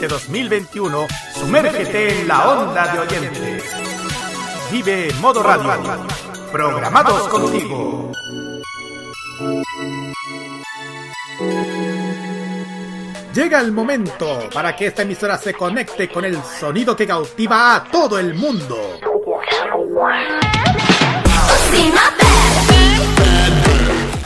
Este 2021, sumérgete en la onda de oyentes. Vive Modo Radio. Programados contigo. Llega el momento para que esta emisora se conecte con el sonido que cautiva a todo el mundo.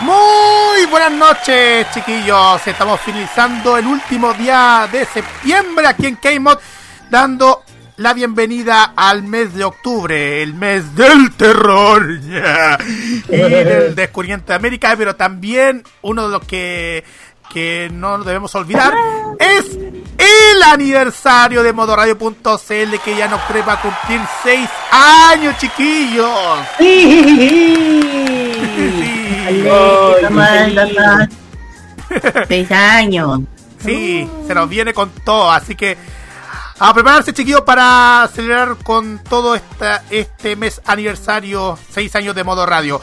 Muy buenas noches, chiquillos. Estamos finalizando el último día de septiembre aquí en K-Mod, dando la bienvenida al mes de octubre, el mes del terror y del descubrimiento de América, pero también uno de los que, que no debemos olvidar es el aniversario de modoradio.cl que ya nos va a cumplir seis años, chiquillos. Seis años. Sí, oh. se nos viene con todo, así que a prepararse, chiquillos, para celebrar con todo esta, este mes aniversario, seis años de modo radio.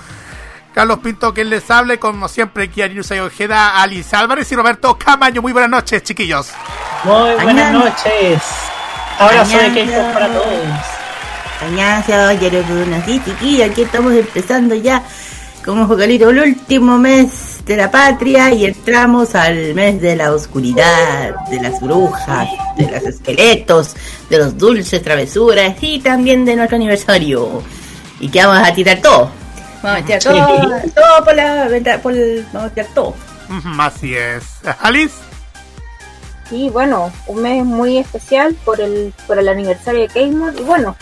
Carlos Pinto, quien les hable, como siempre, Kiarinus Ojeda, Alice Álvarez y Roberto Camaño. Muy buenas noches, chiquillos. Muy buenas noches. Ahora soy k para todos. Añazo, Yerobuna. Sí, aquí estamos empezando ya como vocalito el último mes de la patria y entramos al mes de la oscuridad, de las brujas, de los esqueletos, de los dulces travesuras y también de nuestro aniversario. Y que vamos a tirar todo. Vamos a tirar todo, todo por la por el, vamos a tirar todo. Así es. Alice. Sí, bueno, un mes muy especial por el, por el aniversario de Keymore y bueno,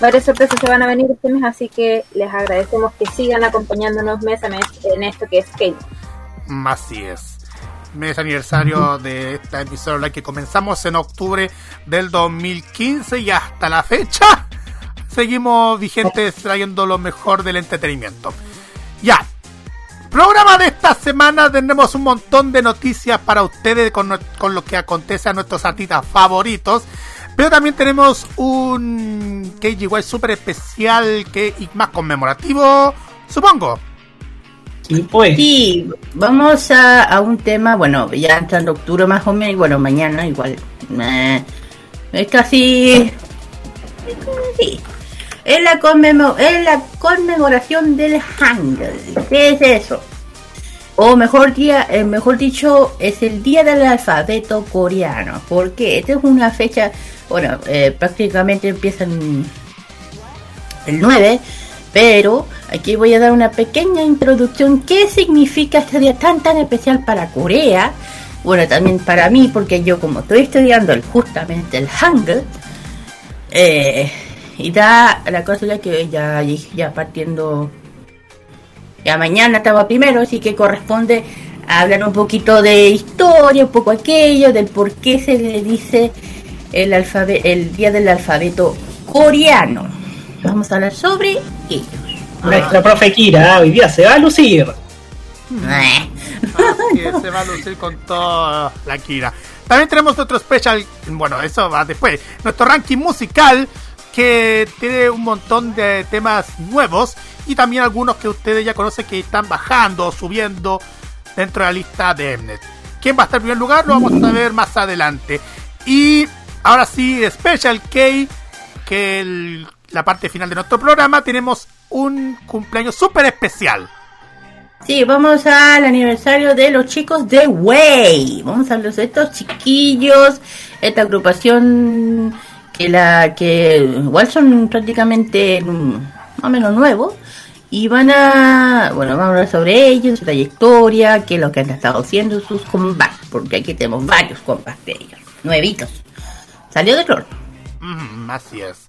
varias sorpresas se van a venir este mes, así que les agradecemos que sigan acompañándonos mes a mes en esto que es Keymore. Así es. Mes aniversario de esta emisora que comenzamos en octubre del 2015 y hasta la fecha seguimos vigentes trayendo lo mejor del entretenimiento. Ya, programa de esta semana tenemos un montón de noticias para ustedes con, lo que acontece a nuestros artistas favoritos. Pero también tenemos un KGY super especial que, y más conmemorativo, supongo. Sí, pues. Sí, vamos a, un tema, bueno, ya entrando octubre más o menos, y bueno, mañana igual. Eh, es casi. Sí. Es la, es la conmemoración del Hangul. ¿Qué es eso? O mejor, día, eh, mejor dicho, es el día del alfabeto coreano. Porque esta es una fecha, bueno, eh, prácticamente empiezan el 9, pero aquí voy a dar una pequeña introducción. ¿Qué significa este día tan tan especial para Corea? Bueno, también para mí, porque yo como estoy estudiando justamente el Hangul, eh, y da la cosa ya que ya, ya partiendo ya mañana estaba primero, así que corresponde hablar un poquito de historia, un poco aquello, del por qué se le dice el, el día del alfabeto coreano. Vamos a hablar sobre ello. Nuestra profe Kira hoy día se va a lucir. se va a lucir con toda la Kira. También tenemos otro special, bueno, eso va después. Nuestro ranking musical que tiene un montón de temas nuevos y también algunos que ustedes ya conocen que están bajando o subiendo dentro de la lista de Mnet. ¿Quién va a estar en primer lugar? Lo vamos a ver más adelante. Y ahora sí, Special K, que la parte final de nuestro programa, tenemos un cumpleaños súper especial. Sí, vamos al aniversario de los chicos de Way. Vamos a los de estos chiquillos, esta agrupación que la que igual son prácticamente mm, más o menos nuevos y van a, bueno, vamos a hablar sobre ellos, su trayectoria, qué es lo que han estado haciendo, sus combates, porque aquí tenemos varios combates de ellos, nuevitos. Salió de cloro. Mm, así es.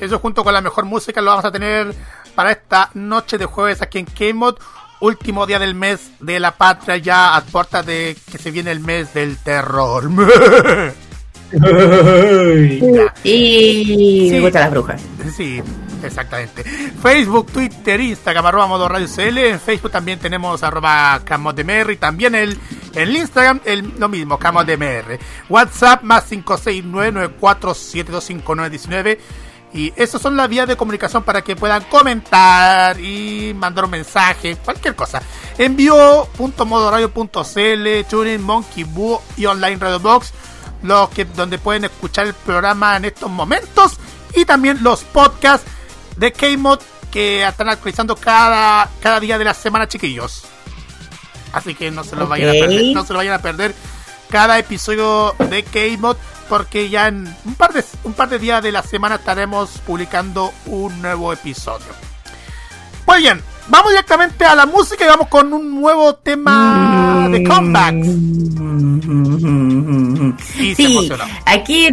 Eso junto con la mejor música lo vamos a tener para esta noche de jueves aquí en K-Mod, último día del mes de la patria, ya a puertas de que se viene el mes del terror. y me gustan las brujas. Sí, exactamente. Facebook, Twitter, Instagram, arroba modo radio CL. En Facebook también tenemos arroba camodmr y también el, el Instagram, el, lo mismo, camodmr. WhatsApp más 56994725919. Y esas son las vías de comunicación para que puedan comentar y mandar un mensaje, cualquier cosa. Envío.modoradio.cl, TuneIn, Monkey Boo y Online Radio Box, los que, donde pueden escuchar el programa en estos momentos. Y también los podcasts de K-Mod que están actualizando cada, cada día de la semana, chiquillos. Así que no se lo vayan a perder, no se lo vayan a perder cada episodio de K-Mod porque ya en un par de un par de días de la semana estaremos publicando un nuevo episodio. Muy bien, vamos directamente a la música y vamos con un nuevo tema de comeback. Y sí, aquí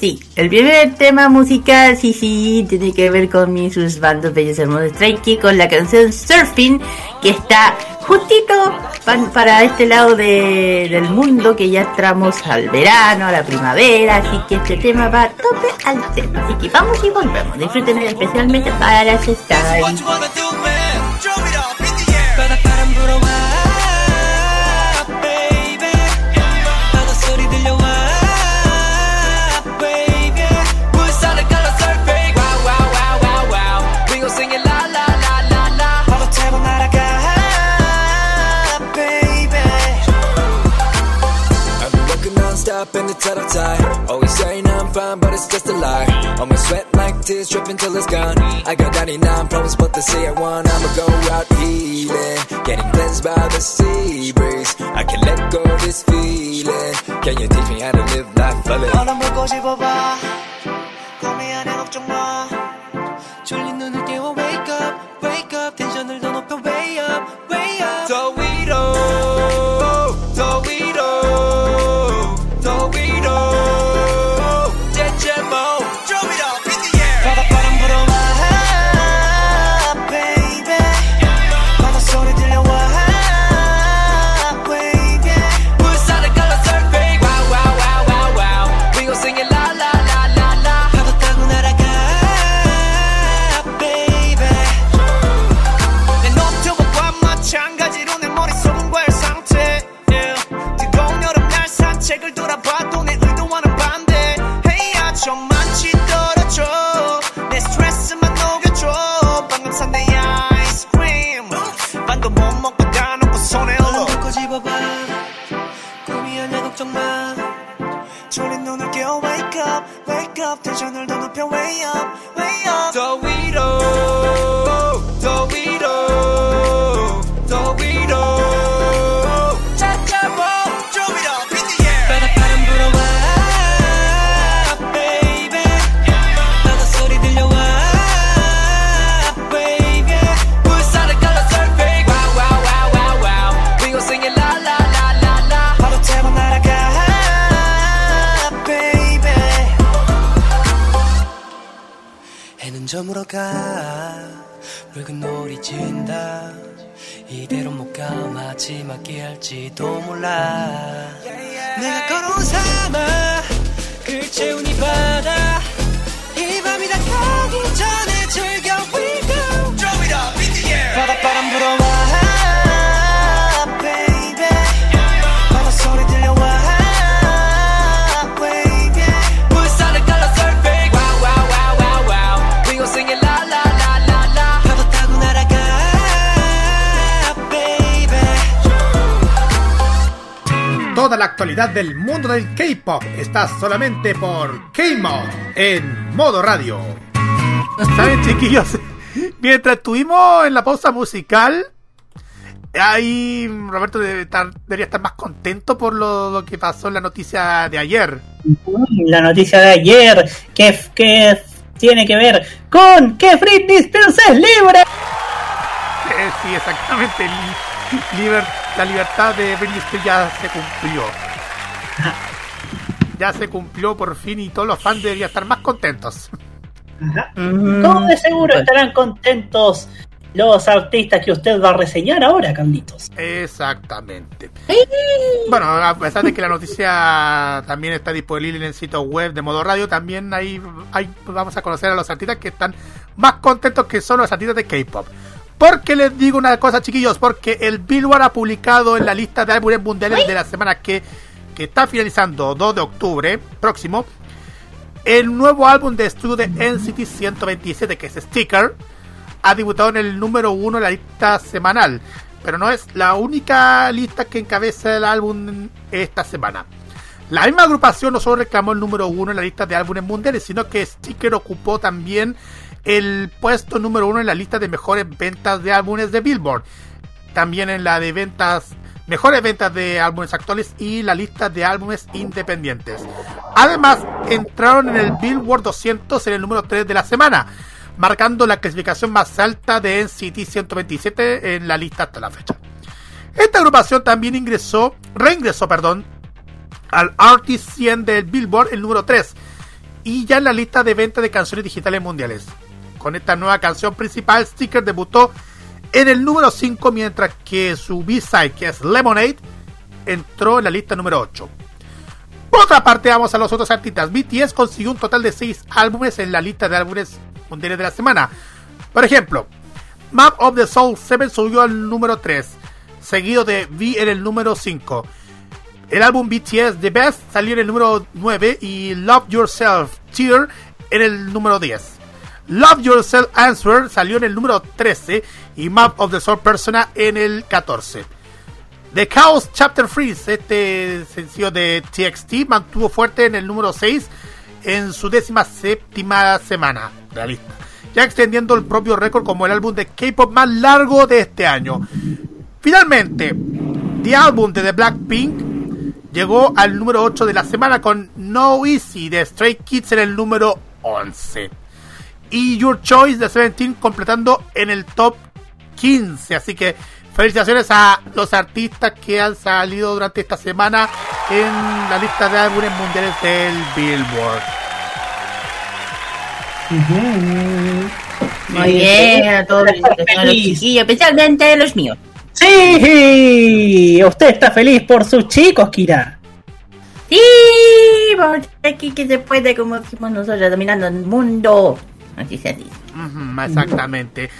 Sí, el primer tema musical, sí, sí, tiene que ver con mis sus bandos bellos hermosos Strike con la canción Surfing, que está justito para este lado del mundo, que ya entramos al verano, a la primavera, así que este tema va a tope al tema. Así que vamos y volvemos. Disfruten especialmente para estar. in the tight of tie. Always saying I'm fine, but it's just a lie. All my sweat like tears dripping till it's gone. I got 99 problems, but they say I want. I'ma go out healing, getting cleansed by the sea breeze. I can let go of this feeling. Can you teach me how to live life fully? 하나 먹고 싶어봐. 고민 안에 걱정 마. way up 점으로 가. 붉은 놀이 진다? 이대로 못 가. 마지막이 할지도 몰라. 내가 걸어온 사막 글 채운 이 바다. 이 밤이 다 가기 전 Toda la actualidad del mundo del K-pop está solamente por K-Mod en modo radio. ¿Saben, chiquillos? Mientras estuvimos en la pausa musical, ahí Roberto debería estar más contento por lo, que pasó en la noticia de ayer. La noticia de ayer, que, que tiene que ver con que Britney Spears es libre. Sí, exactamente la libertad de Britney ya se cumplió. Ya se cumplió por fin y todos los fans deberían estar más contentos. Como de seguro estarán contentos los artistas que usted va a reseñar ahora, Carlitos. Exactamente. Bueno, a pesar de que la noticia también está disponible en el sitio web de Modo Radio, también ahí, ahí vamos a conocer a los artistas que están más contentos que son los artistas de K-pop. Porque les digo una cosa, chiquillos, porque el Billboard ha publicado en la lista de álbumes mundiales de la semana que, que está finalizando 2 de octubre próximo, el nuevo álbum de estudio de NCT 127, que es Sticker, ha debutado en el número 1 en la lista semanal, pero no es la única lista que encabeza el álbum esta semana. La misma agrupación no solo reclamó el número 1 en la lista de álbumes mundiales, sino que Sticker ocupó también el puesto número uno en la lista de mejores ventas de álbumes de Billboard. También en la de ventas, mejores ventas de álbumes actuales y la lista de álbumes independientes. Además, entraron en el Billboard 200 en el número 3 de la semana, marcando la clasificación más alta de NCT 127 en la lista hasta la fecha. Esta agrupación también ingresó, reingresó, perdón, al Artist 100 del Billboard, el número 3, y ya en la lista de ventas de canciones digitales mundiales. Con esta nueva canción principal, Sticker debutó en el número 5, mientras que su B-side, que es Lemonade, entró en la lista número 8. Por otra parte, vamos a los otros artistas. BTS consiguió un total de 6 álbumes en la lista de álbumes mundiales de la semana. Por ejemplo, Map of the Soul 7 subió al número 3, seguido de V en el número 5. El álbum BTS The Best salió en el número 9 y Love Yourself Cheer en el número 10. Love Yourself Answer salió en el número 13 y Map of the Soul Persona en el 14. The Chaos Chapter Freeze, este sencillo de TXT, mantuvo fuerte en el número 6 en su décima séptima semana ya extendiendo el propio récord como el álbum de K-pop más largo de este año. Finalmente, The álbum de The Blackpink llegó al número 8 de la semana con No Easy de Stray Kids en el número 11 y Your Choice de Seventeen completando en el top 15. Así que felicitaciones a los artistas que han salido durante esta semana en la lista de álbumes mundiales del Billboard. Muy bien, a todos los chiquillos, especialmente los míos. Sí, usted está feliz por sus chicos, Kira. Sí, vamos aquí que se puede, como decimos nosotros, dominando el mundo. Así se dice. exactamente.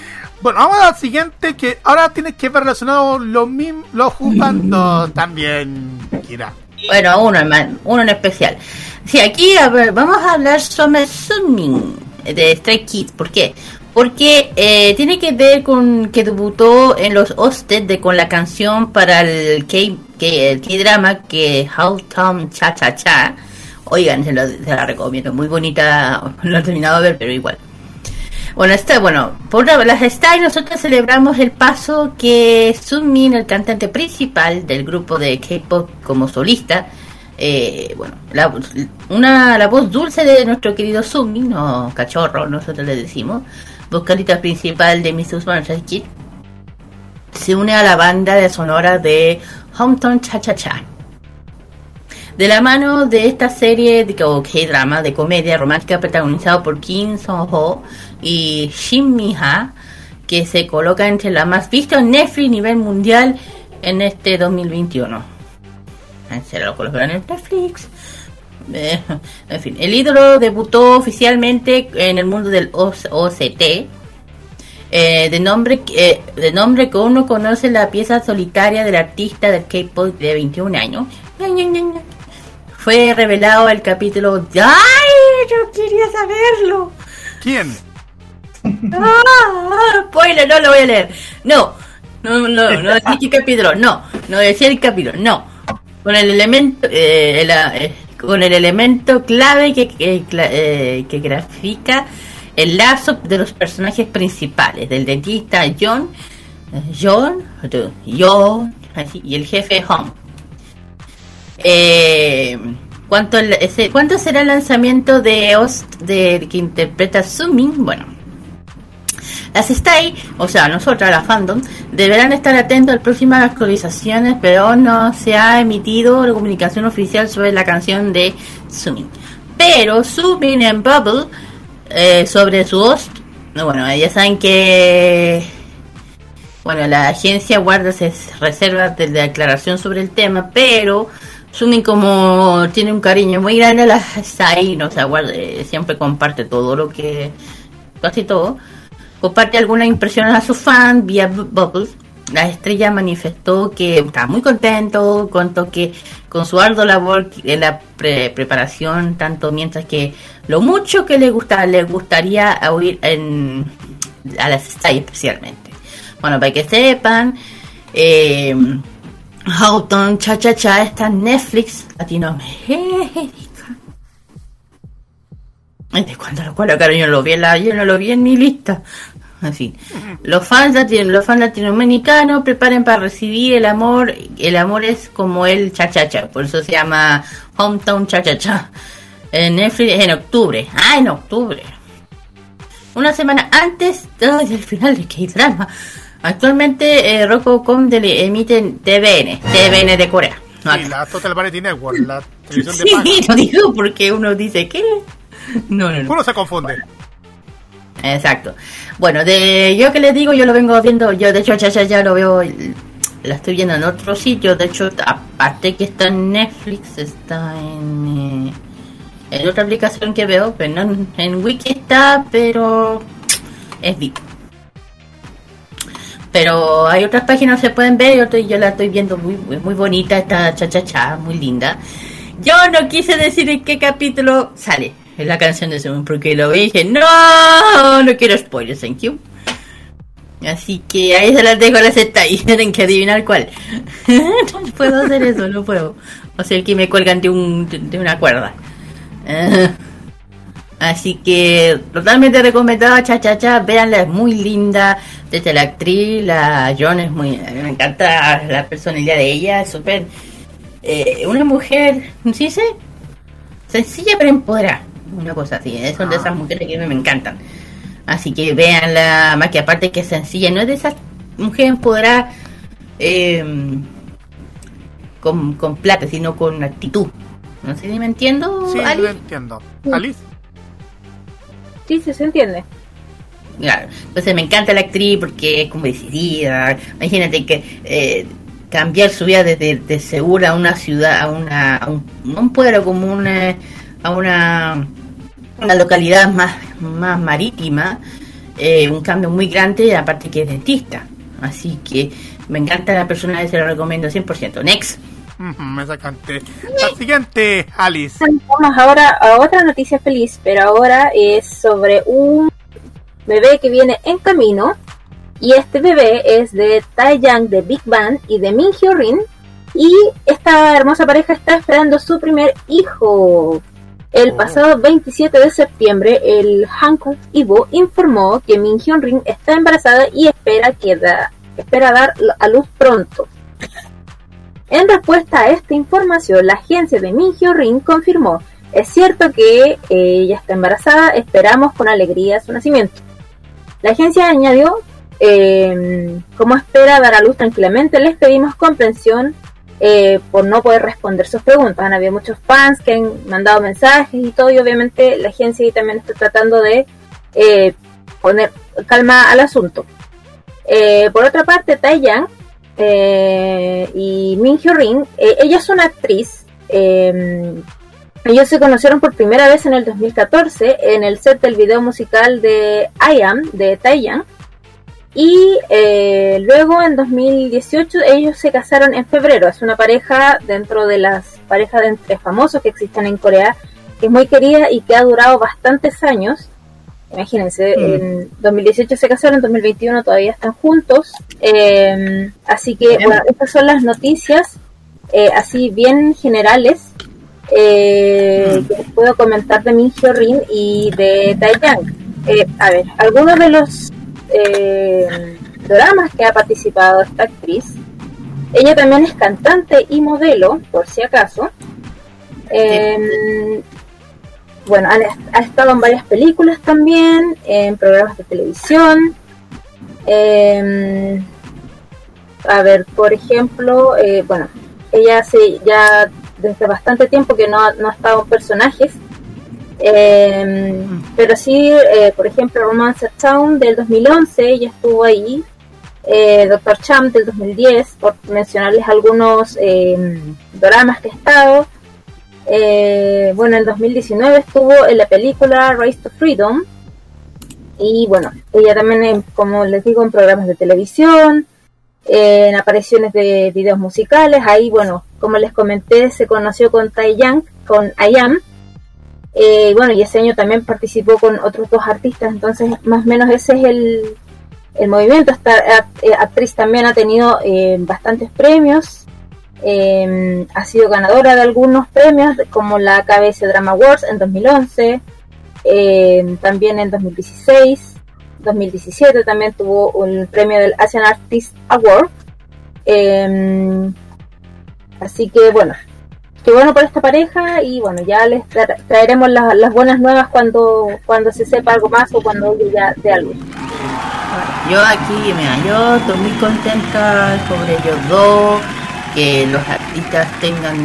Bueno, vamos al siguiente que ahora tiene que ver relacionado lo mismo, los jugando también, Kira. Bueno, uno en, uno en especial. Sí, aquí a ver, vamos a hablar sobre Sunmin de Stray Kids. ¿Por qué? Porque eh, tiene que ver con que debutó en los hostes de con la canción para el K, que, el K-drama que How Tom Cha Cha Cha. Oigan, se, lo, se la recomiendo, muy bonita, no lo he terminado de ver, pero igual. Bueno, está, bueno, por las está y nosotros celebramos el paso que Sunmin, el cantante principal del grupo de K-pop como solista, eh, bueno, la, una, la voz dulce de nuestro querido Sunmin, no cachorro, nosotros le decimos, vocalista principal de Mrs. Kid, se une a la banda de sonora de Hometown Cha Cha Cha de la mano de esta serie de K-drama de comedia romántica protagonizado por Kim Song-ho y Shin Mi-ha, que se coloca entre la más vista en Netflix a nivel mundial en este 2021. Se lo colocan en Netflix. Eh, en fin, el ídolo debutó oficialmente en el mundo del OCT. Eh, de nombre eh, de nombre que uno conoce la pieza solitaria del artista del K-pop de 21 años fue revelado el capítulo. ¡Ay! Yo quería saberlo. ¿Quién? Ah, spoiler, no lo voy a leer. No, no, no, no decía qué capítulo. No, no decía el capítulo. No, con el elemento, eh, eh, con el elemento clave que, que, eh, que grafica el lazo de los personajes principales, del dentista John, John, John, así, y el jefe Hong eh, ¿cuánto, ese, ¿Cuánto será el lanzamiento de Ost de, que interpreta Sumin? Bueno, las Stay, o sea, nosotras, la fandom, deberán estar atentos a las próximas actualizaciones, pero no se ha emitido la comunicación oficial sobre la canción de Sumin. Pero Sumin en Bubble, eh, sobre su host, bueno, ya saben que Bueno, la agencia guarda reservas de declaración sobre el tema, pero Sumi como tiene un cariño muy grande a la ahí, no se guarda, siempre comparte todo lo que, casi todo. Comparte algunas impresiones a sus fans vía Bubbles. La estrella manifestó que está muy contento, contó que con su arduo labor en la preparación, tanto mientras que lo mucho que le gusta, le gustaría oír en, a las estrellas especialmente. Bueno, para que sepan, eh, Houghton Cha Cha Cha está en Netflix Latinoamérica. ¿De cuándo lo colocaron? Yo, lo vi en la, yo no lo vi en mi lista. Así. Los fans, los fans latinoamericanos preparen para recibir el amor. El amor es como el cha cha cha. Por eso se llama Hometown Cha Cha Cha. En Netflix en octubre. Ah, en octubre. Una semana antes del final de K-Drama. Actualmente eh, Roku.com emite TVN, TVN de Corea. sí, la Total Variety Network, la televisión de Sí, lo digo porque uno dice, ¿qué? No, no, no. Uno se confunde. Exacto. Bueno, de yo que les digo, yo lo vengo viendo, yo de hecho ya, ya, ya lo veo, la estoy viendo en otro sitio, de hecho, aparte que está en Netflix, está en, eh, en otra aplicación que veo, pero no en, en Wiki está, pero es VIP. Pero hay otras páginas que se pueden ver, yo, la estoy viendo muy, muy bonita, esta cha cha cha, muy linda. Yo no quise decir en qué capítulo sale la canción de Según porque lo dije, no, no quiero spoilers, thank you. Así que ahí se las dejo las está y tienen que adivinar cuál. no puedo hacer eso, no puedo. O sea, que me cuelgan de, un, de una cuerda. Así que totalmente recomendada, cha cha cha, véanla, es muy linda. Desde la actriz, la John es muy, me encanta la personalidad de ella, es súper, eh, una mujer, ¿sí sé? Sencilla pero empoderada, una cosa así, son de esas ah. mujeres que me, me encantan. Así que véanla, más que aparte que es sencilla, no es de esas mujeres empoderadas em, con, con plata, sino con actitud. No sé si me entiendo. Sí, Alice? entiendo. Alice. Sí, se entiende. Claro, entonces me encanta la actriz porque es como decidida. Imagínate que eh, cambiar su vida desde de segura a una ciudad, a, una, a un, pueblo como una, a una, localidad más, más marítima, eh, un cambio muy grande, aparte que es dentista. Así que me encanta la persona se lo recomiendo 100%. Next. Me sacaste. La siguiente, Alice. Vamos ahora a otra noticia feliz, pero ahora es sobre un bebé que viene en camino. Y este bebé es de Taeyang de Big Bang y de Min Hyo Rin. Y esta hermosa pareja está esperando su primer hijo. El oh. pasado 27 de septiembre, el Hankook Ibo informó que Min Hyun Rin está embarazada y espera, que espera dar a luz pronto. En respuesta a esta información, la agencia de Mingyo Rin confirmó, es cierto que ella está embarazada, esperamos con alegría su nacimiento. La agencia añadió, em, como espera dar a luz tranquilamente, les pedimos comprensión eh, por no poder responder sus preguntas. Han habido muchos fans que han mandado mensajes y todo, y obviamente la agencia también está tratando de eh, poner calma al asunto. Eh, por otra parte, Taiyang eh, y Min Hyo Rin, eh, ella es una actriz. Em, ellos se conocieron por primera vez en el 2014 en el set del video musical de I Am de Taeyang. Y eh, luego en 2018 ellos se casaron en febrero. Es una pareja dentro de las parejas de entre famosos que existen en Corea, que es muy querida y que ha durado bastantes años. Imagínense, mm. en 2018 se casaron, en 2021 todavía están juntos. Em, así que, bueno, estas son las noticias, eh, así bien generales, eh, mm. que les puedo comentar de Min Hyo Rin y de Taeyang. Eh, a ver, algunos de los dramas que ha participado esta actriz. Ella también es cantante y modelo, por si acaso. Eh, bueno, ha, estado en varias películas también, en programas de televisión. Em, a ver, por ejemplo, eh, bueno, ella hace ya desde bastante tiempo que no, no ha estado en personajes, em, pero sí, eh, por ejemplo, Romance Town del 2011, ella estuvo ahí. eh, Doctor Champ del 2010, por mencionarles algunos eh, dramas que he estado. Eh, bueno, en 2019 estuvo en la película Race to Freedom. Y bueno, ella también, como les digo, en programas de televisión, en apariciones de videos musicales. Ahí, bueno, como les comenté, se conoció con Tai Yang, con Ayam. Eh, bueno, y ese año también participó con otros dos artistas, entonces más o menos ese es el, el movimiento. Esta eh, actriz también ha tenido eh, bastantes premios, em, ha sido ganadora de algunos premios, como la KBS Drama Awards en 2011, em, también en 2016, 2017 también tuvo el premio del Asian Artist Award. Em, así que bueno, qué bueno por esta pareja y bueno, ya les traeremos las buenas nuevas cuando, cuando se sepa algo más o cuando ya de algo. Yo aquí, mira, yo estoy muy contenta sobre ellos dos, que los artistas tengan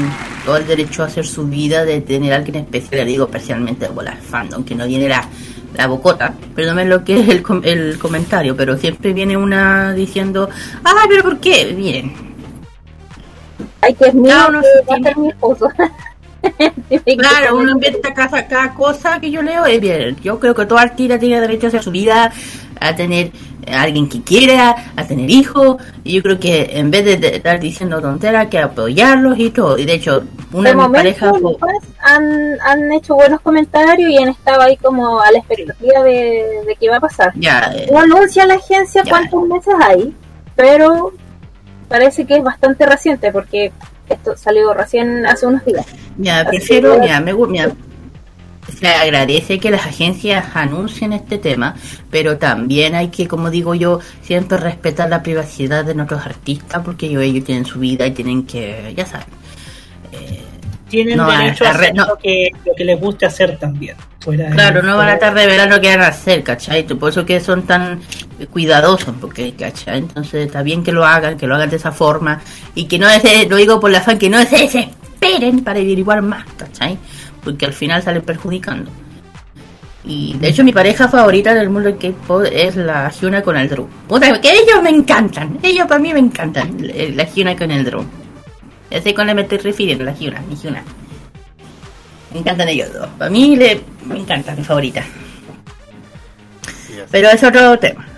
todo el derecho a hacer su vida, de tener a alguien especial, digo especialmente de volar fandom, que no viene la, la bocota, perdónme lo que es el, el comentario, pero siempre viene una diciendo, ah, pero ¿por qué? Bien. Ay, que es mío, que mi esposo. claro, uno inventa cada, cada cosa que yo leo es bien. Yo creo que todo artista tiene derecho a hacer su vida, a tener a alguien que quiera, a tener hijos. Y yo creo que en vez de, estar diciendo tonteras, que apoyarlos y todo. Y de hecho, una de mis parejas. Han, han hecho buenos comentarios y han estado ahí como a la expectativa de, de qué va a pasar. Ya, no anuncia la agencia cuántos meses hay, pero parece que es bastante reciente porque esto salió recién hace unos días. Ya, prefiero, me, se agradece que las agencias anuncien este tema, pero también hay que, como digo yo, siempre respetar la privacidad de nuestros artistas, porque ellos, ellos tienen su vida y tienen que, ya saben. Eh, tienen derecho a, hacer lo, que, lo que les guste hacer también. claro, no van a estar revelando lo que van a hacer, ¿cachai? Por eso que son tan cuidadosos, porque, ¿cachai? Entonces está bien que lo hagan, que lo hagan de esa forma, y que no es, lo digo por la fan, que no se desesperen para averiguar más, ¿cachai? Porque al final sale perjudicando. Y de hecho mi pareja favorita del mundo del K-pop es la Hyuna con el Drew. Puta, que ellos me encantan. Ellos para mí me encantan. La Hyuna con el Drew. Ya sé con le me estoy refiriendo, la Hyuna, mi Hyuna. Me encantan ellos dos. Para mí le, me encanta, mi favorita. Pero es otro tema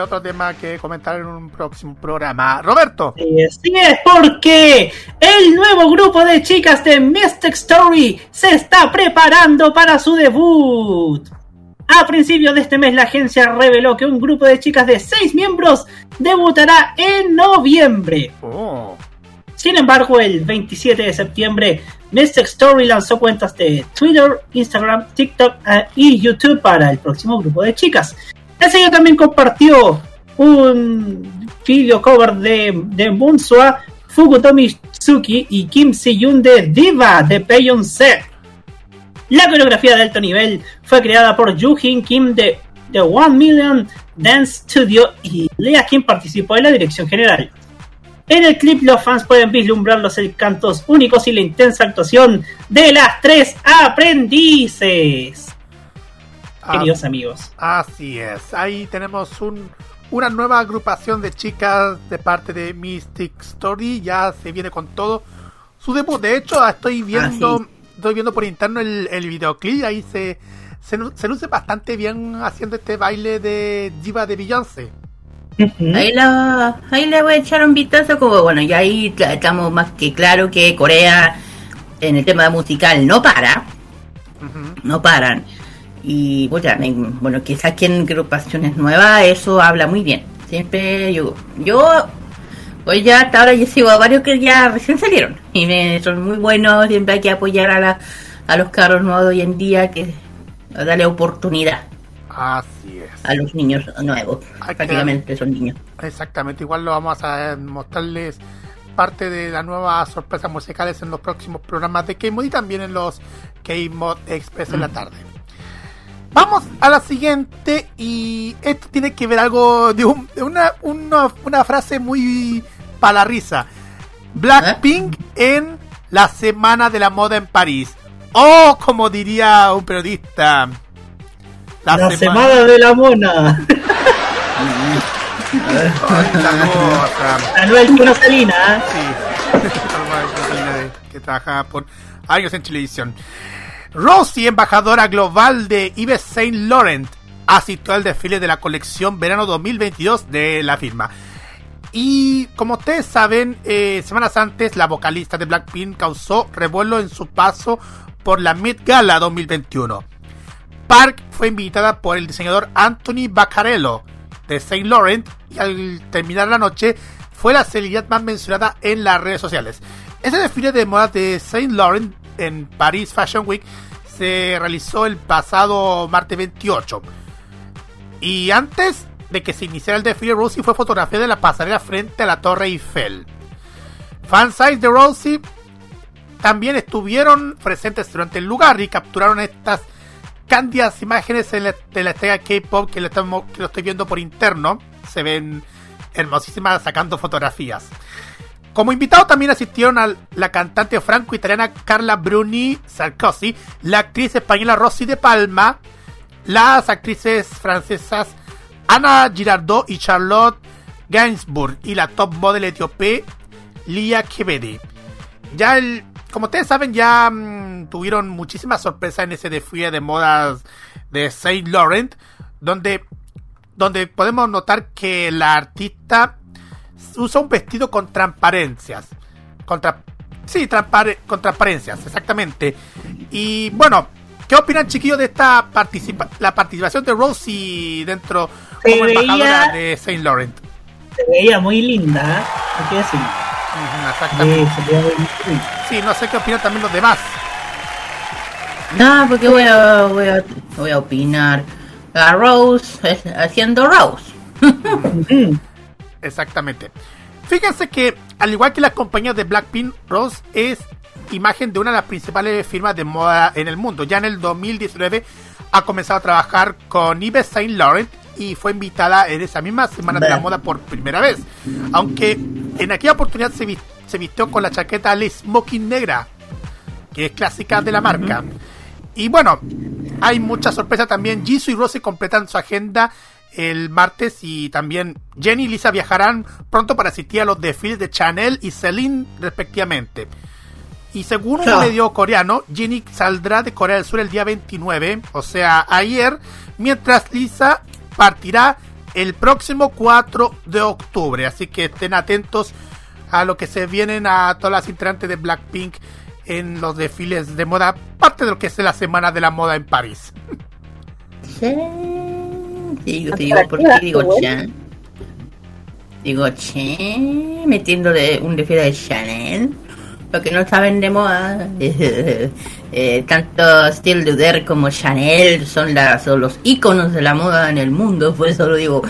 otro tema que comentar en un próximo programa. Roberto. Sí, es porque el nuevo grupo de chicas de Mystic Story se está preparando para su debut. A principios de este mes la agencia reveló que un grupo de chicas de 6 miembros debutará en noviembre. Oh. Sin embargo, el 27 de septiembre, Mystic Story lanzó cuentas de Twitter, Instagram, TikTok eh, y YouTube para el próximo grupo de chicas. El señor también compartió un video cover de, de Munsua, Fukutomi Tsuki y Kim Si-yoon de Diva de Beyoncé. La coreografía de alto nivel fue creada por Yoo-Hin Kim de The One Million Dance Studio y Lea Kim participó en la dirección general. En el clip los fans pueden vislumbrar los encantos únicos y la intensa actuación de las tres aprendices queridos amigos. Así es, ahí tenemos un, una nueva agrupación de chicas de parte de Mystic Story, ya se viene con todo su debut. De hecho, estoy viendo, ah, estoy viendo por interno el, el videoclip, ahí se, se, luce bastante bien haciendo este baile de Diva de Beyoncé. Ahí, la, ahí le voy a echar un vistazo como bueno, y ahí estamos más que claro que Corea en el tema musical no para, no paran. Y bueno, quizás que en agrupaciones nuevas eso habla muy bien. Siempre yo, yo, pues ya hasta ahora yo sigo a varios que ya recién salieron y me son muy buenos. Siempre hay que apoyar a, la, a los carros nuevos hoy en día, que darle oportunidad. Así es. A los niños nuevos, prácticamente son niños. Exactamente, igual lo vamos a mostrarles parte de las nuevas sorpresas musicales en los próximos programas de K-Mod y también en los K-Mod Express en la tarde. Vamos a la siguiente y esto tiene que ver algo de, una, una, frase muy para la risa. Blackpink ¿Eh? en la Semana de la Moda en París. O como diría un periodista. La, semana... de la Mona. Manuel Cuno Salina. Sí, que trabaja por años en televisión. Rosie, embajadora global de Yves Saint Laurent, asistió al desfile de la colección verano 2022 de la firma. Y como ustedes saben, eh, semanas antes la vocalista de Blackpink causó revuelo en su paso por la Met Gala 2021. Park fue invitada por el diseñador Anthony Baccarello de Saint Laurent y al terminar la noche fue la celebridad más mencionada en las redes sociales. Ese desfile de moda de Saint Laurent en Paris Fashion Week se realizó el pasado martes 28. Y antes de que se iniciara el desfile, Rosie fue fotografiada de la pasarela frente a la Torre Eiffel. Fansites de Rosie también estuvieron presentes durante el lugar y capturaron estas cándidas imágenes de la estrella K-pop que, que lo estoy viendo por interno. Se ven hermosísimas sacando fotografías. Como invitado también asistieron a la cantante franco-italiana Carla Bruni Sarkozy, la actriz española Rosy de Palma, las actrices francesas Ana Girardot y Charlotte Gainsbourg y la top model etíope Lia Kebede. Ya el, como ustedes saben, ya mm, tuvieron muchísimas sorpresas en ese desfile de modas de Saint Laurent, donde, donde podemos notar que la artista usa un vestido con transparencias. Contra, sí, con transparencias, exactamente. Y bueno, ¿qué opinan chiquillos de esta participa la participación de Rosie dentro como embajadora de Saint Laurent? Se veía muy linda, ¿eh? exactamente. Sí, no sé qué opinan también los demás. No, porque voy a, voy a, voy a opinar. A Rose haciendo Rose. Exactamente. Fíjense que, al igual que las compañías de Blackpink, Rose es imagen de una de las principales firmas de moda en el mundo. Ya en el 2019 ha comenzado a trabajar con Yves Saint Laurent y fue invitada en esa misma semana de la moda por primera vez. Aunque en aquella oportunidad se, se vistió con la chaqueta Le Smoking negra, que es clásica de la marca. Y bueno, hay mucha sorpresa también. Jisoo y Rose completan su agenda el martes y también Jenny y Lisa viajarán pronto para asistir a los desfiles de Chanel y Celine respectivamente. Y según un medio coreano, Jenny saldrá de Corea del Sur el día 29, o sea, ayer, mientras Lisa partirá el próximo 4 de octubre. Así que estén atentos a lo que se vienen a todas las integrantes de Blackpink en los desfiles de moda, parte de lo que es la Semana de la Moda en París. Sí. Digo, digo, ¿por qué digo Chan? Digo, che, metiéndole un desfile de Chanel. Lo que no saben de moda, eh, tanto Style Luder como Chanel son, las, los iconos de la moda en el mundo, por eso lo digo.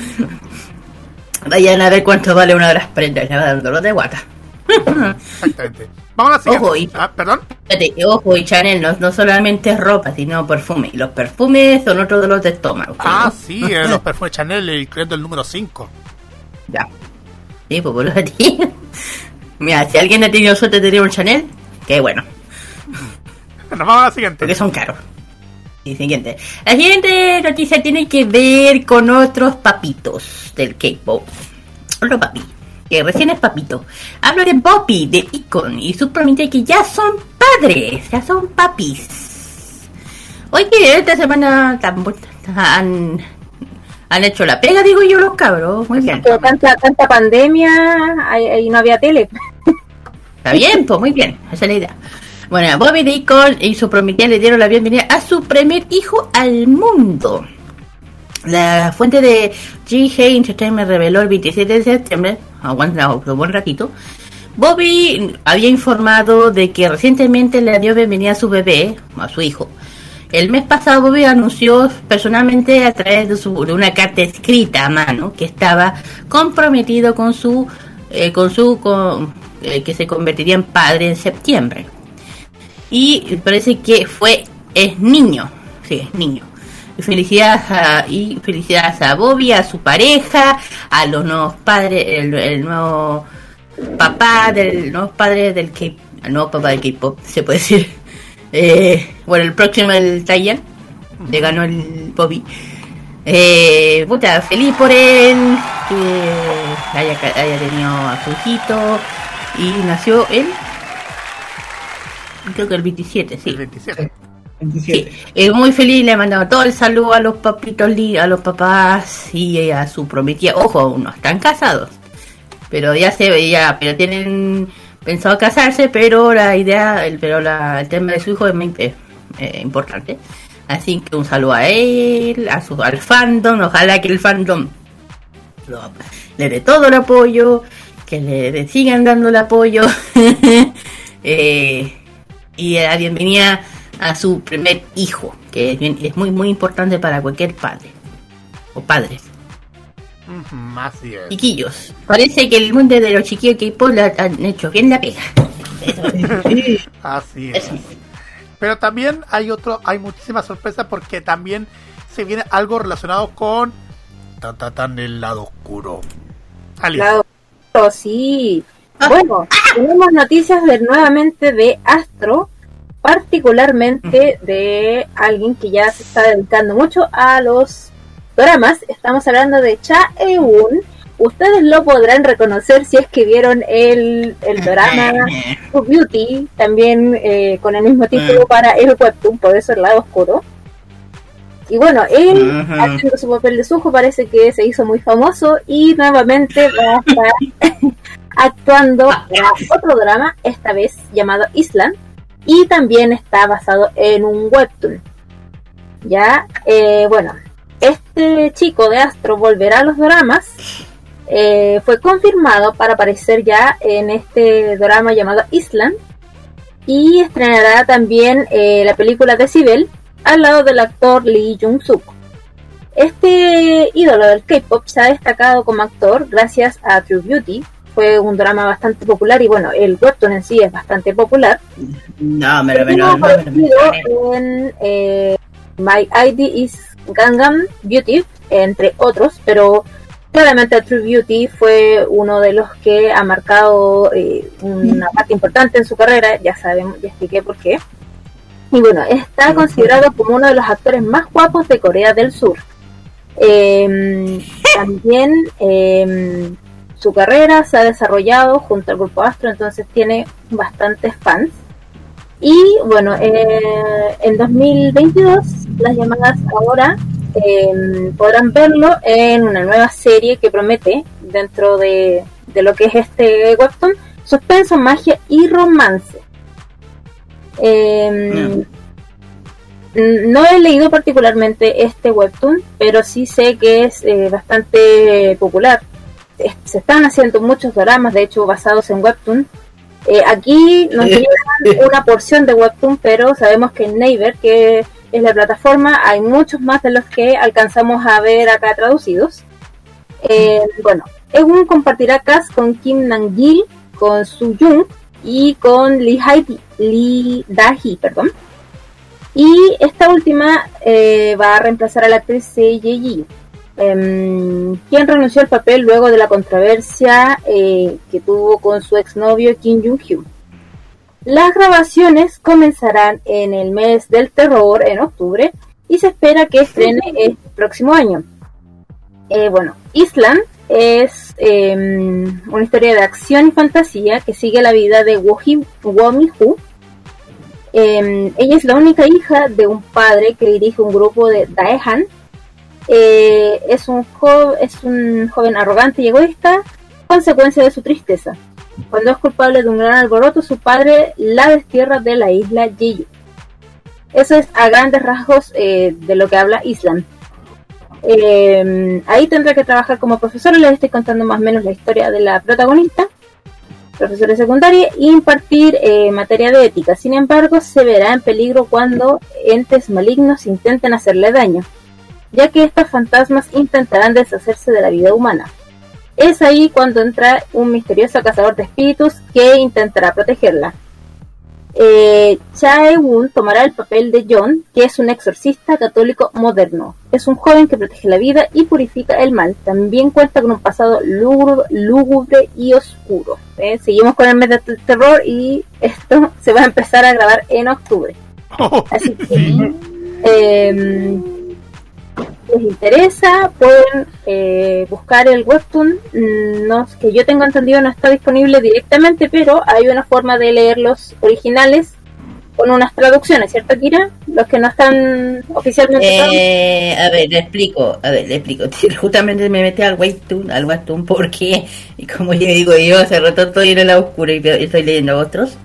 Vayan a ver cuánto vale una de las prendas, le va a dar dolor de guata. Exactamente. Vamos a la Ojo, y, ah, perdón. ojo, y Chanel no, no solamente es ropa, sino perfume. Y los perfumes son otro de los de estómago. Ah, sí, eh, los perfumes Chanel, incluyendo el número 5. Ya. Sí, pues por lo Mira, si alguien ha tenido suerte de tener un Chanel, qué bueno. Nos vamos a la siguiente. Porque son caros. Y siguiente. La siguiente noticia tiene que ver con otros papitos del K-pop. Otro papi, que recién es papito. Hablo de Bobby, de Icon, y su promete que ya son padres, ya son papis. Oye, esta semana han, han hecho la pega, digo yo, los cabros. Muy bien. tanta, tanta pandemia, ahí no había tele. Está bien, pues muy bien, esa es la idea. Bueno, Bobby Deacon y su prometida le dieron la bienvenida a su primer hijo al mundo. La fuente de GH Entertainment reveló el 27 de septiembre, aguanta un buen ratito, Bobby había informado de que recientemente le dio bienvenida a su bebé, a su hijo. El mes pasado Bobby anunció personalmente a través de, su, una carta escrita a mano que estaba comprometido con su, eh, con su, con, eh, que se convertiría en padre en septiembre. Y parece que fue, es niño, sí, es niño. Felicidades a, y felicidades a Bobby, a su pareja, a los nuevos padres, el, nuevo papá del nuevo padre del K, el nuevo papá del K-pop, se puede decir. Eh, bueno, el próximo el Tayan, le ganó el Bobby. Eh, puta, feliz por él, que haya, tenido a su hijito y nació él, creo que el 27, sí. El 27. Sí, eh, muy feliz, le he mandado todo el saludo a los papitos, a los papás y a su prometida. Ojo, no están casados, pero ya se veía, pero tienen pensado casarse, pero la idea, el, pero la, el tema de su hijo es muy eh, importante. Así que un saludo a él, a su, al fandom, ojalá que el fandom le dé todo el apoyo, que le, sigan dando el apoyo. eh, y la bienvenida a su primer hijo, que es, muy muy importante para cualquier padre o padres. Chiquillos, parece que el mundo de los chiquillos que la han hecho bien la pega. Así es. Pero también hay otro, hay muchísimas sorpresas porque también se viene algo relacionado con tan, tan, el lado oscuro. Lado oscuro, sí. Ah. Bueno, tenemos noticias de, nuevamente de Astro, particularmente de alguien que ya se está dedicando mucho a los dramas. Estamos hablando de Cha Eun. Ustedes lo podrán reconocer si es que vieron el, el drama Beauty, también eh, con el mismo título mm. para el webtoon, por eso el lado oscuro. Y bueno, él, haciendo su papel de sujo, parece que se hizo muy famoso y nuevamente va a estar actuando en otro drama, esta vez llamado Island, y también está basado en un webtoon. Ya, eh, bueno, este chico de Astro volverá a los dramas. Eh, fue confirmado para aparecer ya en este drama llamado Island. Y estrenará también eh, la película de Sibel al lado del actor Lee Jung-suk. Este ídolo del K-pop se ha destacado como actor gracias a True Beauty. Fue un drama bastante popular y bueno, el webtoon en sí es bastante popular. No, me lo en eh, My ID is Gangnam Beauty, entre otros, pero claramente True Beauty fue uno de los que ha marcado eh, una parte importante en su carrera, ya saben, ya expliqué por qué. Y bueno, está considerado como uno de los actores más guapos de Corea del Sur. Em, también em, su carrera se ha desarrollado junto al grupo Astro, entonces tiene bastantes fans. Y bueno, eh, en 2022 las llamadas ahora em, podrán verlo en una nueva serie que promete dentro de, de lo que es este webtoon, suspenso, magia y romance. Eh, no he leído particularmente este webtoon, pero sí sé que es eh, bastante popular. Se están haciendo muchos dramas, de hecho, basados en webtoon. Eh, aquí nos llegan una porción de webtoon, pero sabemos que en Naver, que es la plataforma, hay muchos más de los que alcanzamos a ver acá traducidos. Eh, bueno, Egun compartirá cast con Kim Nang-gil, con Su Jung y con Lee, Lee Dahi, perdón. Y esta última eh, va a reemplazar a la actriz Sei Yi, em, quien renunció al papel luego de la controversia eh, que tuvo con su exnovio Kim Jung-hyun. Las grabaciones comenzarán en el mes del terror, en octubre, y se espera que estrene el próximo año. Eh, bueno, Island es em, una historia de acción y fantasía que sigue la vida de Womi Hu, Em, ella es la única hija de un padre que dirige un grupo de Daehan. Eh, es, un es un joven arrogante y egoísta, consecuencia de su tristeza. Cuando es culpable de un gran alboroto, su padre la destierra de la isla Jeju. Eso es a grandes rasgos eh, de lo que habla Islam. Em, ahí tendrá que trabajar como profesor, les estoy contando más o menos la historia de la protagonista profesor de secundaria e impartir eh, materia de ética. Sin embargo, se verá en peligro cuando entes malignos intenten hacerle daño, ya que estos fantasmas intentarán deshacerse de la vida humana. Es ahí cuando entra un misterioso cazador de espíritus que intentará protegerla. Eh, Chae-woon tomará el papel de John, que es un exorcista católico moderno. Es un joven que protege la vida y purifica el mal. También cuenta con un pasado lúgubre, y oscuro. ¿eh? Seguimos con el mes de terror y esto se va a empezar a grabar en octubre. Oh, Así que, em, les interesa, pueden eh, buscar el webtoon. Mm, no, que yo tengo entendido no está disponible directamente, pero hay una forma de leer los originales con unas traducciones, ¿cierto, Kira? Los que no están oficialmente. Eh, a ver, le explico, a ver, le explico. Justamente me metí al webtoon, al webtoon, porque, y como yo digo yo, hace rato estoy en la oscura y estoy leyendo otros.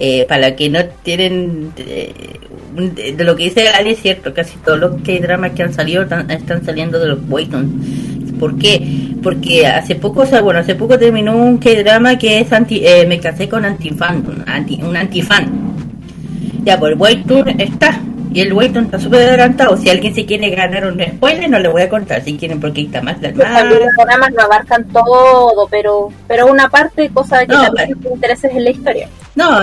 Eh, para que no tienen eh, de lo que dice Ali es cierto casi todos los que dramas que han salido están, saliendo de los Wayton ¿por qué? porque hace poco o sea, bueno hace poco terminó un K-drama que es anti eh, me casé con antifan anti, un antifan. Ya pues el Wayton está y el Wayton está súper adelantado. Si alguien se quiere ganar un spoiler, no le voy a contar si quieren porque está más del Los programas no abarcan todo, pero pero una parte, cosa que también te intereses en la historia. No,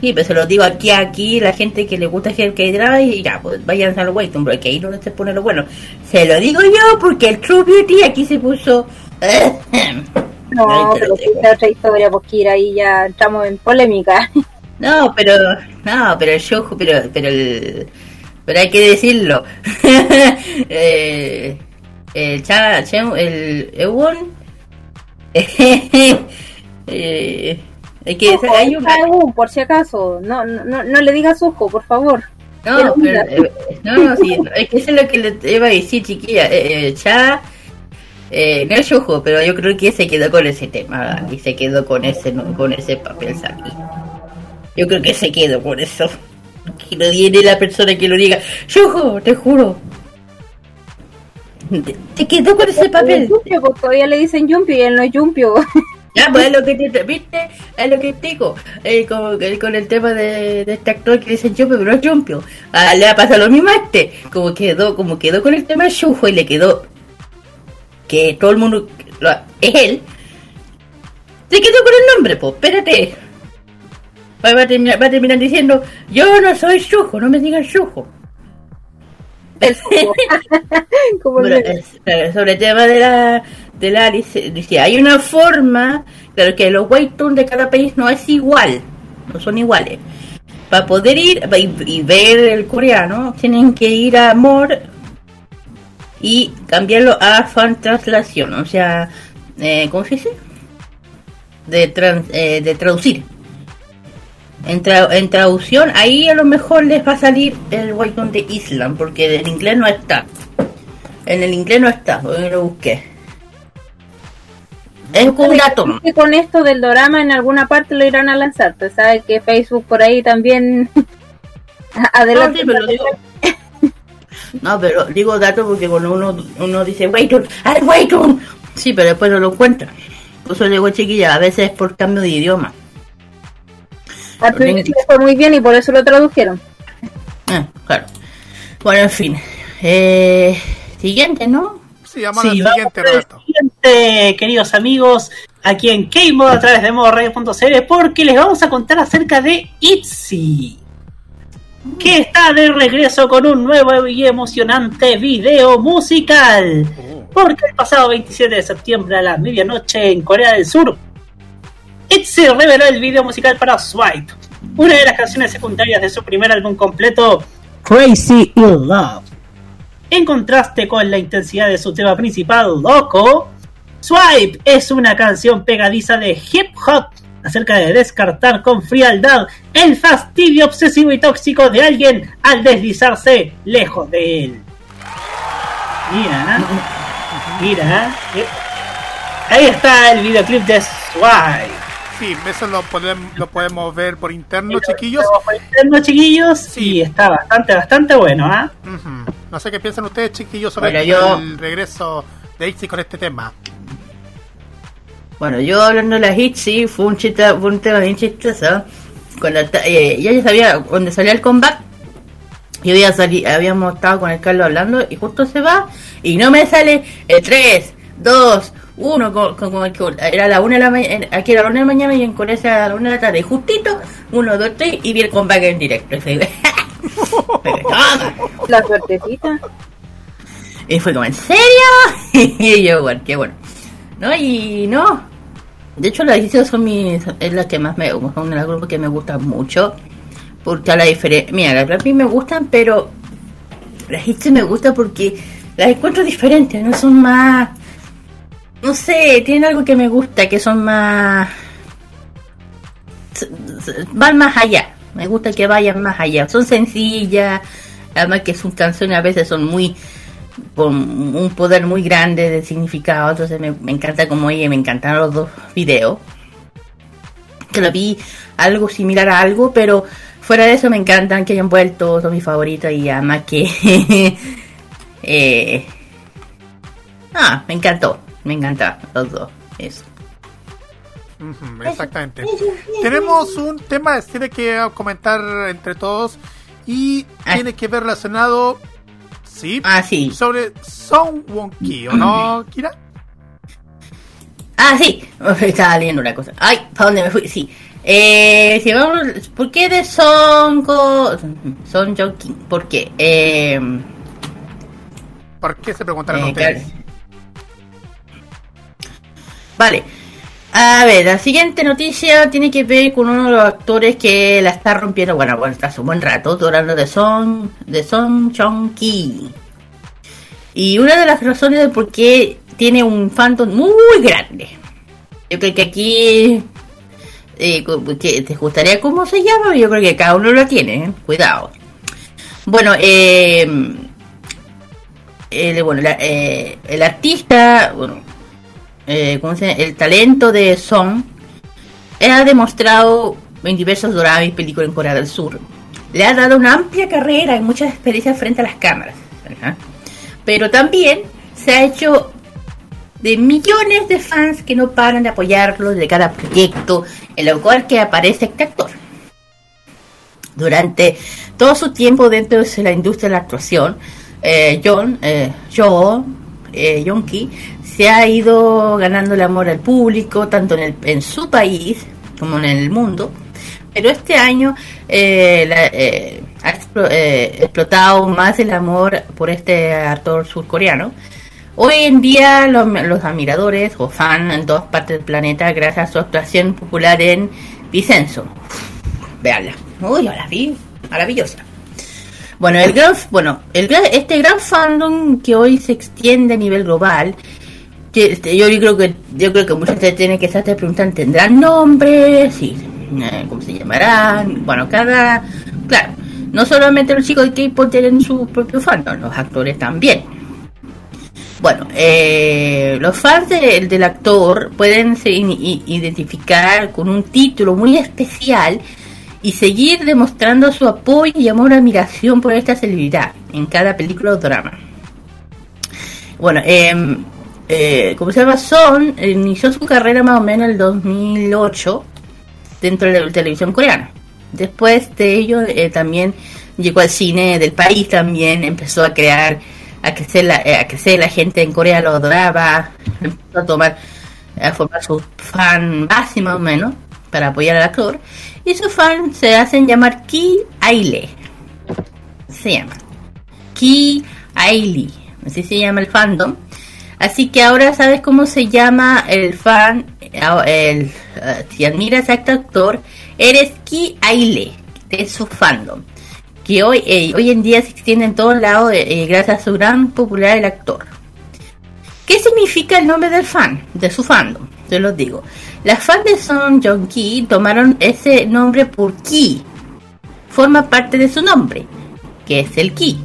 sí, pero se lo digo aquí, aquí, la gente que le gusta el K-Drama y ya, pues vayan al Wayton, porque ahí no se pone lo bueno. Se lo digo yo porque el True Beauty aquí se puso... no, pero es otra historia, pues Kira, ahí ya entramos en polémica. No, pero, no, pero el show, pero, pero el, pero hay que decirlo. eh, el cha, el Ewon, eh, hay que decir, hay un, por si acaso, no, no, no le digas ojo, por favor. No, pero, eh, no, no, sí, es que eso es lo que le iba a decir, chiquilla. Eh, eh cha, eh, no es ojo, pero yo creo que se quedó con ese tema y se quedó con ese, con ese papel. Yo creo que se quedó por eso. Que no viene la persona que lo diga. Yujo, te juro. Te, quedó con ese papel. Yumpio, porque todavía le dicen Yumpio y él no es Yumpio. Ya, pues es lo que te, viste, es lo que te digo, eh, con, el tema de, este actor que dice Yumpio, pero no es Yumpio. Ah, le ha pasado lo mismo a este, como quedó, como quedó con el tema Yujo y le quedó que todo el mundo es él. Se quedó con el nombre, pues, espérate va a terminar, va a terminar diciendo, yo no soy Shujo, no me digan Shujo. sobre el tema de la de la dice hay una forma pero que los Waytoon de cada país no es igual no son iguales para poder ir y, ver el coreano tienen que ir a More y cambiarlo a fan translación o sea eh, ¿cómo se dice? de, eh, de traducir en, en, traducción, ahí a lo mejor les va a salir el Wayton de Island, porque en inglés no está. En el inglés no está, yo lo busqué. Es un dato. con esto del drama en alguna parte lo irán a lanzar. Tú sabes que Facebook por ahí también. Adelante. No, pero digo... no, pero digo dato porque cuando uno, uno dice Wayton, ¡ay, Wayton! Sí, pero después no lo encuentra. Por eso digo, chiquilla, a veces es por cambio de idioma. Al principio fue muy bien y por eso lo tradujeron. Ah, claro. Bueno, en fin. Eh, siguiente, ¿no? Sí, vamos sí, siguiente, siguiente, queridos amigos, aquí en K-Mod a través de modoradio.cl porque les vamos a contar acerca de ITZY que está de regreso con un nuevo y emocionante video musical. Oh. Porque el pasado 27 de septiembre a la medianoche en Corea del Sur ITZY reveló el video musical para Swipe, una de las canciones secundarias de su primer álbum completo, Crazy in Love. En contraste con la intensidad de su tema principal, Loco, Swipe es una canción pegadiza de hip hop acerca de descartar con frialdad el fastidio obsesivo y tóxico de alguien al deslizarse lejos de él. Mira, mira, eh, ahí está el videoclip de Swipe. Sí, eso lo podemos, lo podemos ver por interno, chiquillos. Por interno, chiquillos, sí, está bastante, bastante bueno, ¿ah? No sé qué piensan ustedes, chiquillos, sobre el regreso de Itzy con este tema. Bueno, yo hablando de la Itzy, fue un, chiste, fue un tema bien chistoso. Cuando eh, ya sabía, cuando salía el comeback, yo había salido, habíamos estado con el Carlos hablando y justo se va y no me sale el 3, 2, uno como, era la una de la mañana, aquí era la una de la mañana y en Corea era la una de la tarde, justito, uno, dos, tres, y vi el comeback en directo. la suertecita. Y fue como, ¿en serio? y yo, bueno, qué bueno. No, y no. De hecho, las ediciones son mis, es la que más me, son de los grupos que me gustan mucho. Porque a la diferencia, mira, las mí me gustan, pero las hits me gusta porque las encuentro diferentes, no son más, no sé, tienen algo que me gusta, que son más, van más allá, me gusta que vayan más allá, son sencillas, además que sus canciones a veces son muy con un poder muy grande de significado, entonces me, encanta como ella, me encantaron los dos videos. Que lo vi algo similar a algo, pero fuera de eso me encantan que hayan vuelto, son mis favoritos y además que... eh, ah, me encantó, me encanta los dos, eso. exactamente. Tenemos un tema de cine que comentar entre todos y ah. tiene que ver relacionado Sí. Ah, sí. Sobre Son Wonki, ¿o no, Kira? Ah, sí. Estaba leyendo una cosa. Ay, ¿para dónde me fui? Sí. Eh, si vamos, ¿Por qué de Son Son Wonki? ¿Por qué? Eh, ¿Por qué se preguntaron eh, ustedes? Vale. A ver, la siguiente noticia tiene que ver con uno de los actores que la está rompiendo, bueno, bueno, hace un buen rato, hablando de Son, de Son Chong Ki. Y una de las razones de por qué tiene un fandom muy grande. Yo creo que aquí eh, te gustaría cómo se llama, yo creo que cada uno lo tiene, ¿eh? cuidado. Bueno, eh, bueno eh, el artista, bueno, eh, el talento de Song ha demostrado en diversos dramas y películas en Corea del Sur. Le ha dado una amplia carrera y muchas experiencias frente a las cámaras. Pero también se ha hecho de millones de fans que no paran de apoyarlo de cada proyecto en el cual que aparece este actor. Durante todo su tiempo dentro de la industria de la actuación, eh, John, eh, eh, Yonki se ha ido ganando el amor al público, tanto en, el, en su país como en el mundo. Pero este año eh, eh, ha eh, explotado más el amor por este actor surcoreano. Hoy en día los, admiradores o fans en todas partes del planeta gracias a su actuación popular en Vicenzo. Veanla. Uy, la vi. Maravillosa. Bueno, el gran, bueno, el, este gran fandom que hoy se extiende a nivel global este, yo creo que yo creo que mucha gente tiene que estar preguntando tendrán nombre sí eh, cómo se llamarán bueno cada claro no solamente los chicos de K-pop tienen su propio fandom los actores también. Bueno eh, los fans del actor pueden se identificar con un título muy especial y seguir demostrando su apoyo y amor admiración por esta celebridad en cada película o drama. Bueno eh, eh, como se llama, Son inició su carrera más o menos en el 2008 dentro de la televisión coreana. Después de ello, eh, también llegó al cine del país, también empezó a crear, a crecer la, eh, a crecer la gente en Corea, lo adoraba, empezó a tomar, formar su fan base más o menos, para apoyar al actor. Y sus fans se hacen llamar Ki Aile. Se llama. Ki Aile. Así se llama el fandom. Así que ahora sabes cómo se llama el fan, el, eh, si admiras a este actor, eres Ki Aile, de su fandom, que hoy, eh, hoy en día se extiende en todos lados eh, gracias a su gran popular el actor. ¿Qué significa el nombre del fan, de su fandom? Te lo digo. Las fans de Son Jong Ki tomaron ese nombre por Ki. Forma parte de su nombre, que es el Ki.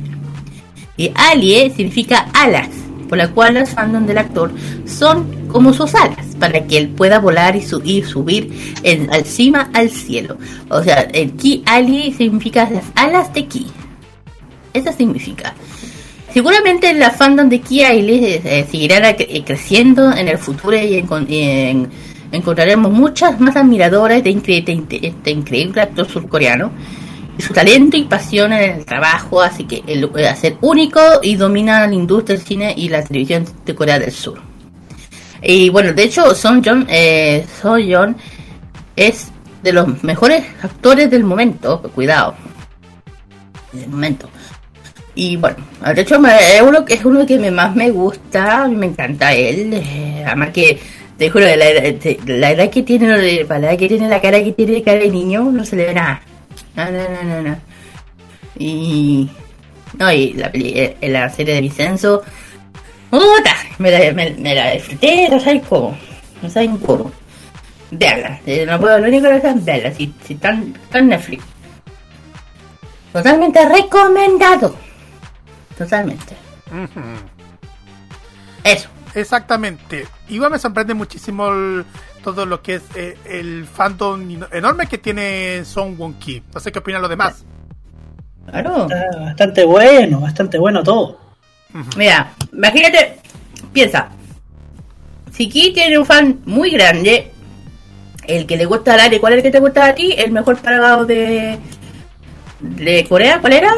Y Alie significa alas por la cual los fandom del actor son como sus alas, para que él pueda volar y, subir en, encima al cielo. O sea, el Ki Ali significa las alas de Ki. Eso significa. Seguramente la fandom de Ki Ali eh, eh, seguirá eh, creciendo en el futuro y encontraremos muchas más admiradoras de, este increíble actor surcoreano su talento y pasión en el trabajo, así que él puede hacer único y domina la industria del cine y la televisión de Corea del Sur. Y bueno, de hecho, Son Jong, eh, Son es de los mejores actores del momento, cuidado, del momento. Y bueno, de hecho es uno, es uno que más me gusta, me encanta él, eh, además que te juro, la, la, edad que tiene, la edad que tiene, la cara que tiene, cara de niño, no se le ve nada. No, no, no, no, no. Y. No, y la, eh, la serie de Vicenzo Puta, me la, me, me la disfruté, no sabes cómo. No saben cómo. Veanla, eh, no puedo, lo único que es verla, si, si están en Netflix. Totalmente recomendado. Totalmente. Eso. Exactamente. Igual me sorprende muchísimo todo lo que es eh, el fandom enorme que tiene Son Won Ki. No sé qué opinan los demás. Claro. bastante bueno, bastante bueno todo. Mira, imagínate, piensa. Si Ki tiene un fan muy grande, el que le gusta al área, ¿cuál es el que te gusta a ti? El mejor pagado de, de Corea, ¿cuál era?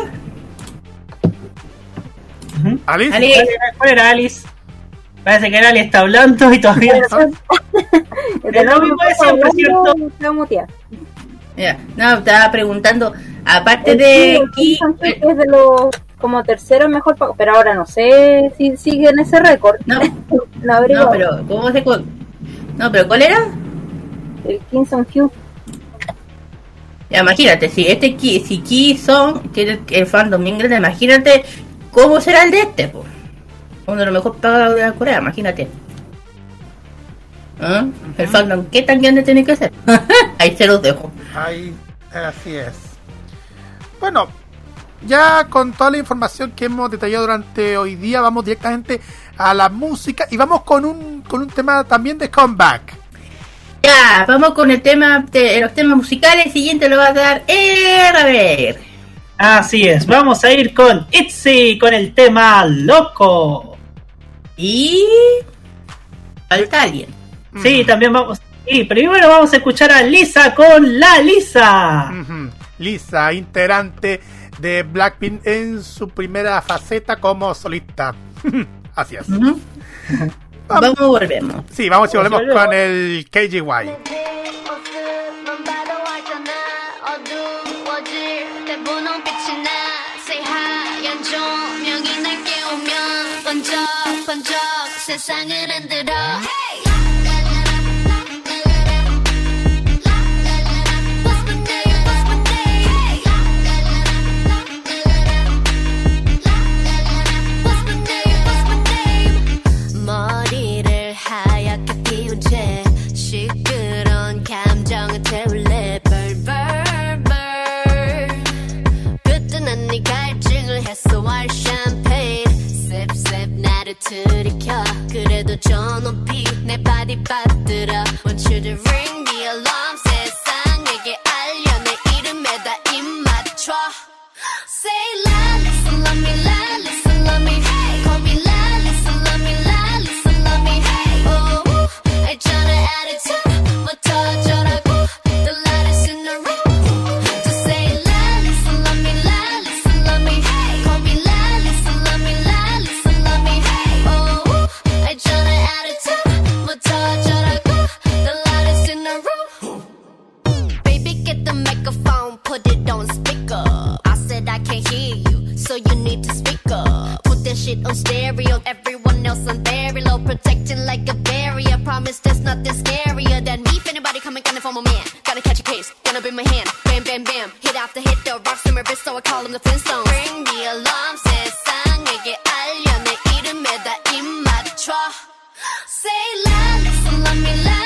¿Alice? ¿Alice? ¿Cuál era Alice? Parece que Alice está hablando y todavía no. No puede ser, ¿cierto? no, estaba preguntando, aparte de Ki, es de los como tercero mejor pago, pero ahora no sé si sigue en ese récord. No, no, pero ¿cómo se No, pero ¿cuál era? El Kingston Q. Ya, imagínate, si este si Ki Son tiene el fandom bien grande, imagínate cómo será el de este, pues. Uno de los mejores pagados de Corea, imagínate. ¿Ah? El fandom, ¿qué tan grande tiene que ser? Ahí se los dejo. Ahí, así es. Bueno, ya con toda la información que hemos detallado durante hoy día, vamos directamente a la música y vamos con un, con un tema también de comeback. Ya, vamos con el tema de los temas musicales. Siguiente lo va a dar ver. Así es, vamos a ir con Itzy con el tema Loco. Y. Falta alguien. Sí, también vamos. Y primero vamos a escuchar a Lisa con La Lisa. Lisa, integrante de Blackpink en su primera faceta como solista. Así es. Vamos, volvemos. Sí, vamos y volvemos con el KGY. 들 이켜 그래도 저 높이 내 발이 받들어 Want you to ring the alarm 세상에게 알려 내 이름에다 입 맞춰 Say la listen love me la listen shit on stereo, everyone else on very low, protecting like a barrier. Promise there's nothing scarier than me. If anybody coming, gonna form a man. Gotta catch a case, gonna be my hand. Bam, bam, bam. Hit after hit, the rocks in my wrist, so I call them the Flintstones. Ring the alarm, 세상에게 알려 내 이름에다 입 맞춰. Say la, listen, love me, la,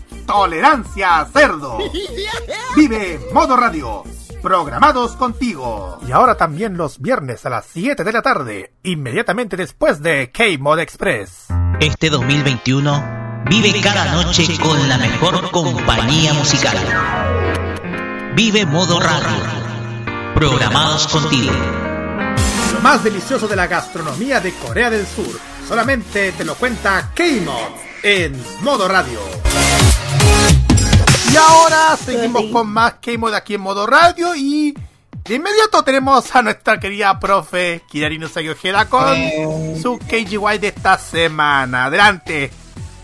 Tolerancia Cerdo. Vive Modo Radio. programados contigo. Y ahora también los viernes a las 7 de la tarde, inmediatamente después de K-Mod Express. Este 2021 vive cada noche con la mejor compañía musical. Vive Modo Radio. Programados contigo. Lo más delicioso de la gastronomía de Corea del Sur. Solamente te lo cuenta K-Mod en Modo Radio. Y ahora seguimos con más K-Mod aquí en Modo Radio y de inmediato tenemos a nuestra querida profe Kirarino Sayojeda con su KGY de esta semana. Adelante,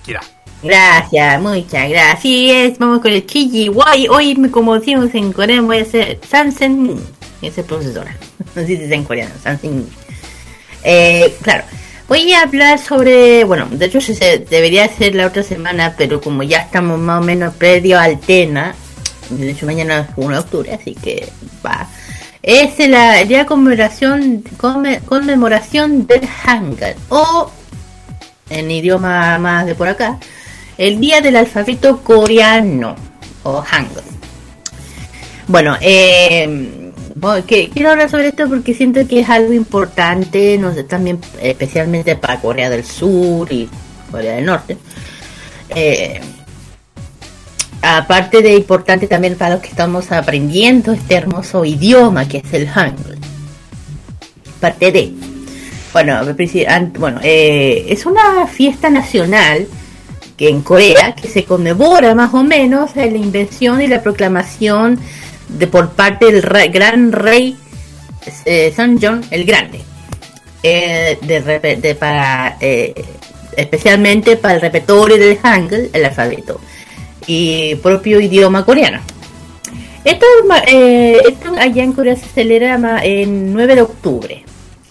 Kira. Gracias, muchas gracias. Vamos con el KGY. Hoy, como decimos en coreano, voy a hacer Sansen. Ese profesora. No sé si es en coreano. Sansen. Eh, claro. Voy a hablar sobre, bueno, de hecho debería ser la otra semana, pero como ya estamos más o menos predio al tema, de hecho mañana es 1 de octubre, así que va. Es la, de conmemoración, conmemoración del Hangul, o en idioma más de por acá, el día del alfabeto coreano, o Hangul. Bueno, eh quiero hablar sobre esto porque siento que es algo importante, no sé, también especialmente para Corea del Sur y Corea del Norte. Eh, aparte de importante también para los que estamos aprendiendo este hermoso idioma que es el Hangul. Parte de, bueno, bueno eh, es una fiesta nacional que en Corea que se conmemora más o menos la invención y la proclamación de por parte del gran rey eh, San John el Grande. Eh, de, para eh, especialmente para el repertorio del Hangul, el alfabeto y propio idioma coreano. Esto, esto allá en Corea se celebra el 9 de octubre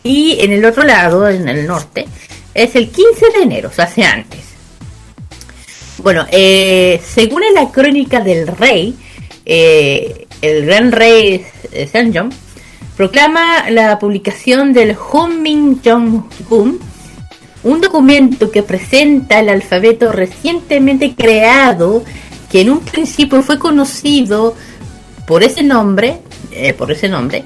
y en el otro lado, en el norte, es el 15 de enero, o sea, hace antes. Bueno, según la crónica del rey, el gran rey eh, Sanjong proclama la publicación del Hunmin Jong-un, un documento que presenta el alfabeto recientemente creado, que en un principio fue conocido por ese nombre, eh, por ese nombre,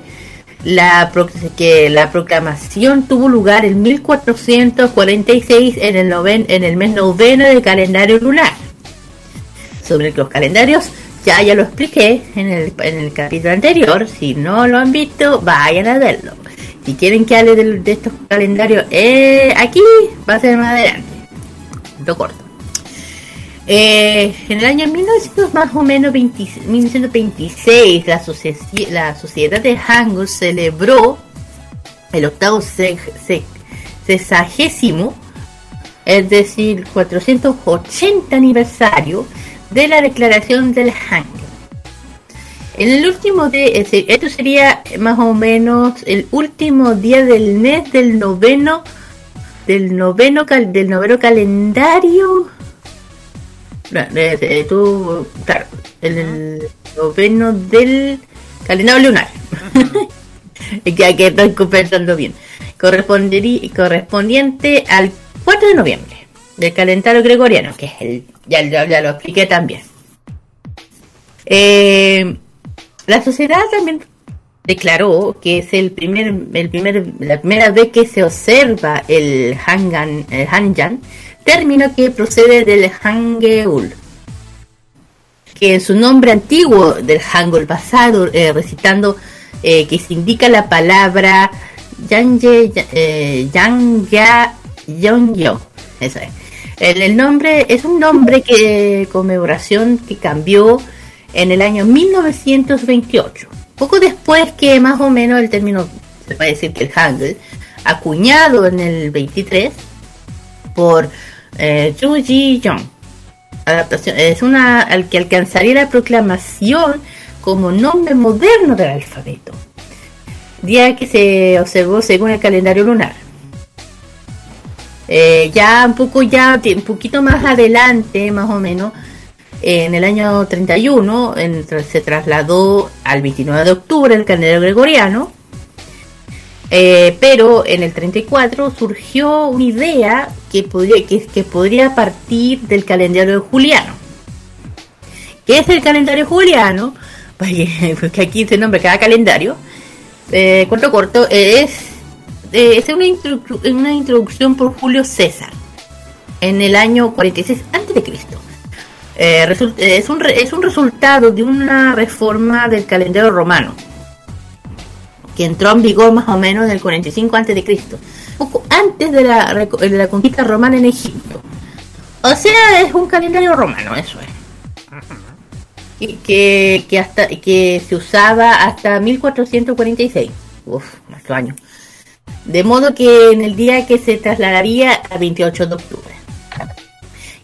la que la proclamación tuvo lugar en 1446 en el, en el mes noveno del calendario lunar. Sobre los calendarios ya, ya lo expliqué en el, en el capítulo anterior. Si no lo han visto, vayan a verlo. Si quieren que hable de, estos calendarios, eh, aquí va a ser más adelante. Lo corto. Eh, en el año 1900, más o menos 1926, la, la Sociedad de Hangul celebró el octavo sexagésimo, es decir, 480 aniversario de la declaración del Hangul. En el último de esto sería más o menos el último día del mes del noveno del noveno del noveno calendario. el noveno del calendario lunar. que, que estoy pensando bien. Correspondería, correspondiente al 4 de noviembre del calendario gregoriano, que es el ya, ya, lo expliqué también. Eh, la sociedad también declaró que es el primer, el primer, la primera vez que se observa el Hangan, el Hanjan, término que procede del Hangeul, que en su nombre antiguo del Hangul pasado, eh, recitando eh, que se indica la palabra Yangye, eh, Yangya, Yongyo, eso es. El, nombre es un nombre que conmemoración que cambió en el año 1928. Poco después que más o menos el término, se puede decir que el Hangul, acuñado en el 23 por eh, Ji Jong. Adaptación, es una al que alcanzaría la proclamación como nombre moderno del alfabeto. Día que se observó según el calendario lunar. Eh, ya un poco ya, un poquito más adelante, más o menos, en el año 31 se trasladó al 29 de octubre el calendario gregoriano, eh, pero en el 34 surgió una idea que podría, que, podría partir del calendario juliano. ¿Qué es el calendario juliano? porque aquí se nombra cada calendario, eh, corto corto, es, eh, es una, introducción por Julio César en el año 46 a.C. Eh, es, un es un resultado de una reforma del calendario romano que entró en vigor más o menos en el 45 a.C., poco antes de la, de la conquista romana en Egipto. O sea, es un calendario romano, eso es que se usaba hasta 1446. Uf, más años. De modo que en el día que se trasladaría a 28 de octubre.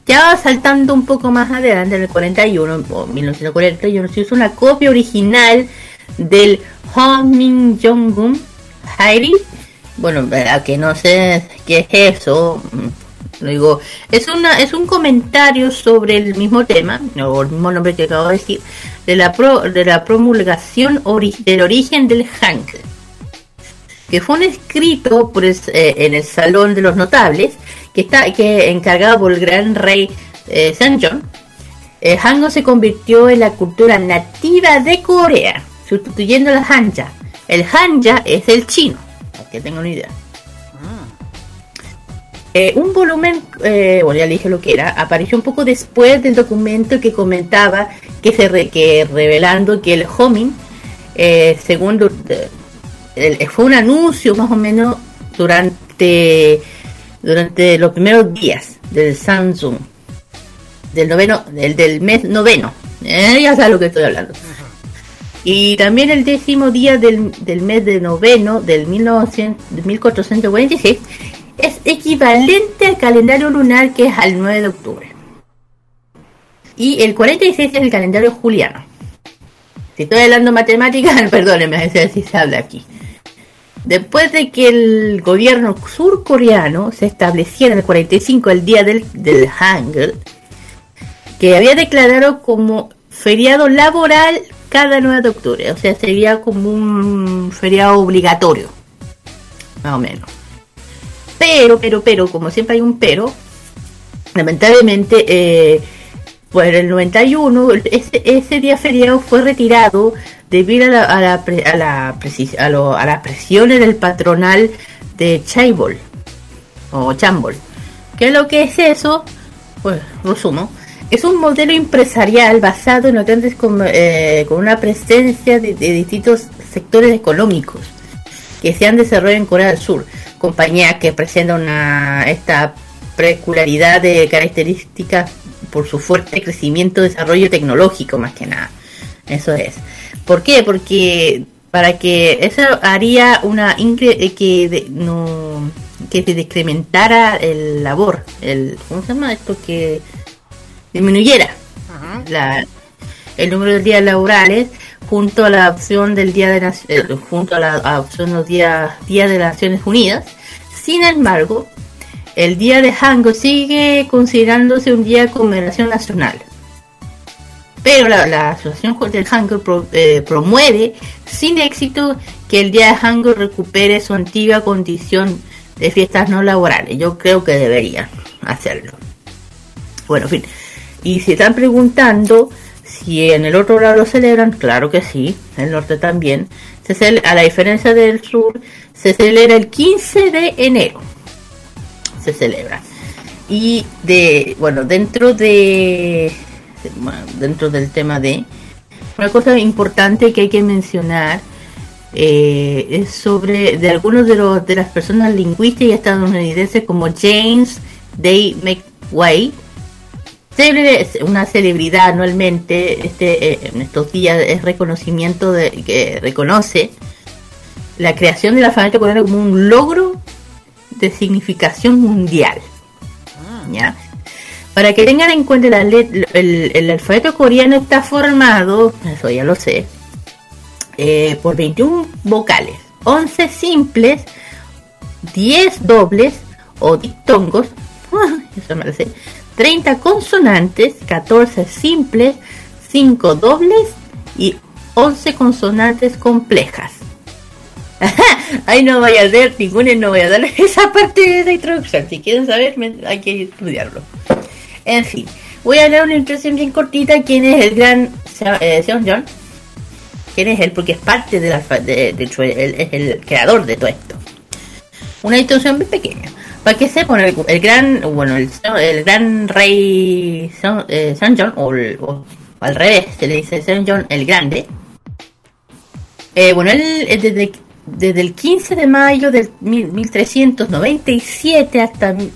Ya saltando un poco más adelante, en el 41, o 1941, se usa una copia original del Homing Jong-un Hairi. Bueno, que no sé qué es eso, digo, es una es un comentario sobre el mismo tema, o el mismo nombre que acabo de decir, de la de la promulgación del origen del Hank, que fue un escrito por eh, en el Salón de los Notables, que está que encargado por el gran rey eh, San John. El Hangul se convirtió en la cultura nativa de Corea, sustituyendo al Hanja. El Hanja es el chino, para que tengan una idea. Eh, un volumen, eh, bueno, ya le dije lo que era, apareció un poco después del documento que comentaba que se que revelando que el homing, eh, segundo, fue un anuncio más o menos durante durante los primeros días del Samsung, del noveno, del, del mes noveno, ya sabes lo que estoy hablando. Y también el décimo día del, del mes de noveno del 1900, 1446 es equivalente al calendario lunar que es al 9 de octubre. Y el 46 es el calendario juliano. Si estoy hablando matemáticas, perdónenme, si se habla aquí. Después de que el gobierno surcoreano se estableciera en el 45 el día del, del Hangul, que había declarado como feriado laboral cada 9 de octubre, o sea, sería como un feriado obligatorio, más o menos. Pero, pero, pero, como siempre hay un pero, lamentablemente, eh, pues en el 91, ese, ese día feriado fue retirado debido a, la, a, la, a, la, a, lo, a las presiones del patronal de Chaibol o Chambol. ¿Qué es lo que es eso? Pues resumo. Es un modelo empresarial basado en hoteles con, eh, con una presencia de, de, distintos sectores económicos que se han desarrollado en Corea del Sur compañía que presenta una esta peculiaridad de características por su fuerte crecimiento desarrollo tecnológico más que nada eso es ¿por qué? porque para que eso haría una eh, que no que se decrementara el labor el ¿cómo se llama esto? que disminuyera la, el número de días laborales junto a la opción del día de eh, junto a la opción de los días día de las Naciones Unidas. Sin embargo, el día de Hango sigue considerándose un día de conmemoración nacional. Pero la, Asociación del Hango eh, promueve sin éxito que el día de Hango recupere su antigua condición de fiestas no laborales. Yo creo que debería hacerlo. Bueno, en fin. Y si están preguntando si en el otro lado lo celebran, claro que sí, en el norte también. Se a la diferencia del sur, se celebra el 15 de enero. Se celebra. Y de, bueno, dentro de, dentro del tema de, una cosa importante que hay que mencionar eh, es sobre de algunos de los de las personas lingüistas y estadounidenses como James Day McWay una celebridad anualmente este, eh, en estos días es reconocimiento de que reconoce la creación del alfabeto coreano como un logro de significación mundial. ¿ya? Para que tengan en cuenta la el, el, alfabeto coreano está formado, eso ya lo sé, eh, por 21 vocales, 11 simples, 10 dobles o dictongos, eso me lo sé, 30 consonantes, 14 simples, 5 dobles y 11 consonantes complejas. Ahí no voy a ver ninguna, no voy a dar esa parte de la introducción. Si quieren saber, hay que estudiarlo. En fin, voy a dar una introducción bien cortita. ¿Quién es el gran eh, Sean John? ¿Quién es él? Porque es parte de la, de, es el creador de todo esto. Una introducción muy pequeña. Para que sepan, el, el gran, bueno, el, el gran rey San, eh, John, o, al revés, se le dice San John el Grande. Eh, bueno, él desde, desde el 15 de mayo del 1397 hasta el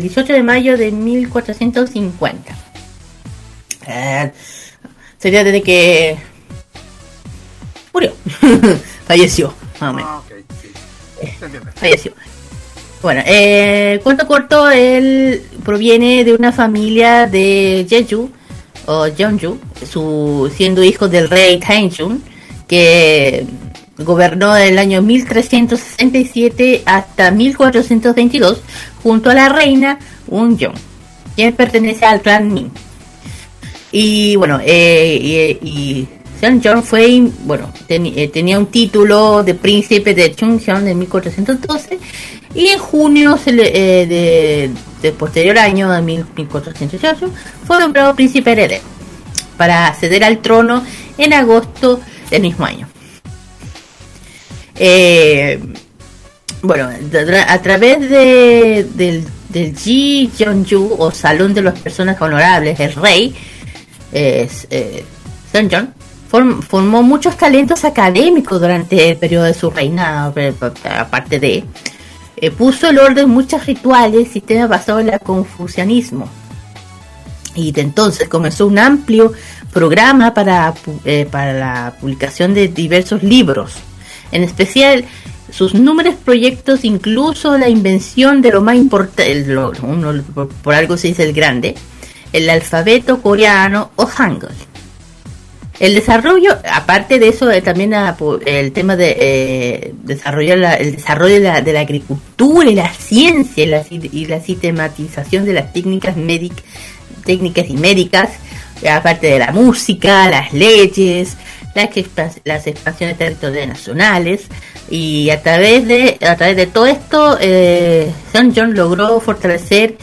18 de mayo de 1450. Eh, sería desde que murió, falleció, más o menos. Ah, eh, falleció. Bueno, eh, cuento corto, él proviene de una familia de Jeju o Jeonju, su, siendo hijo del rey Taejun, que gobernó del año 1367 hasta 1422 junto a la reina Unjong, quien pertenece al clan Min. Y bueno, eh, y, Seonjong fue, bueno, eh, tenía un título de príncipe de Chungcheon de 1412 y en junio eh, de, posterior año de 1408 fue nombrado príncipe heredero para acceder al trono en agosto del mismo año. Eh, bueno, a través de, del, del Ji Jeonju o Salón de las Personas Honorables, el rey, es, eh, formó muchos talentos académicos durante el periodo de su reinado, aparte de eh, puso el orden muchos rituales, sistemas basados en el confucianismo. Y de entonces comenzó un amplio programa para, eh, para la publicación de diversos libros. En especial, sus números proyectos, incluso la invención de lo más importante, por, algo se dice el grande, el alfabeto coreano o Hangul. El desarrollo, aparte de eso, eh, también el tema de eh, desarrollar el desarrollo de la, agricultura y la ciencia y la, sistematización de las técnicas, técnicas y médicas, aparte de la música, las leyes, las, expansiones territoriales nacionales y a través de a través de todo esto eh, San John logró fortalecer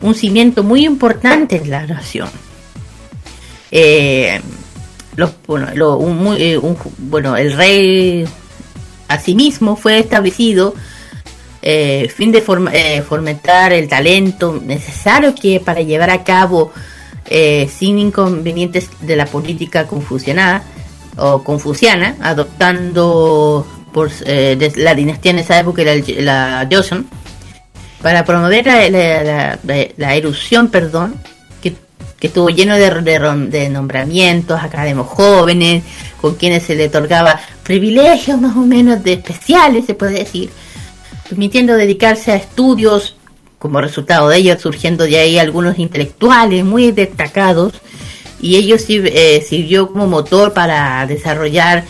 un cimiento muy importante en la nación. Eh, los, bueno, eh, bueno, el rey asimismo fue establecido eh, fin de eh, fomentar el talento necesario que para llevar a cabo eh, sin inconvenientes de la política confuciana o confuciana, adoptando por la dinastía en esa época era la Joseon, para promover la, erupción, perdón, que estuvo lleno de, de, nombramientos, académicos jóvenes, con quienes se le otorgaba privilegios más o menos de especiales, se puede decir, permitiendo dedicarse a estudios, como resultado de ello surgiendo de ahí algunos intelectuales muy destacados, y ello eh, sirvió como motor para desarrollar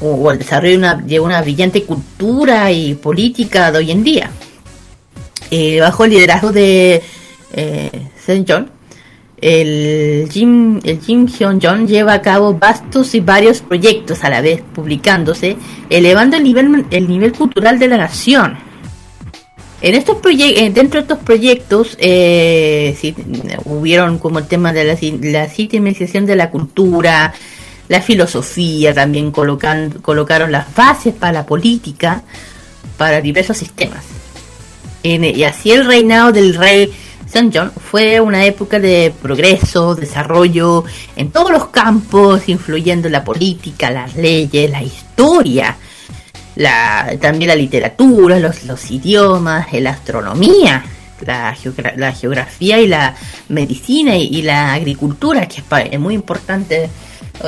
o, el desarrollo de una, brillante cultura y política de hoy en día. Eh, bajo el liderazgo de eh. John, el Jim, el Jim Hyun Jong lleva a cabo vastos y varios proyectos a la vez publicándose, elevando el nivel, el nivel cultural de la nación. En estos eh, dentro de estos proyectos, eh, hubieron como el tema de la, la sistematización de la cultura, la filosofía, también colocan, colocaron las bases para la política, para diversos sistemas. y así el reinado del rey St. John fue una época de progreso, desarrollo en todos los campos, influyendo en la política, las leyes, la historia, la, también la literatura, los, los idiomas, la astronomía, la, geografía y la medicina y, la agricultura, que es, muy importante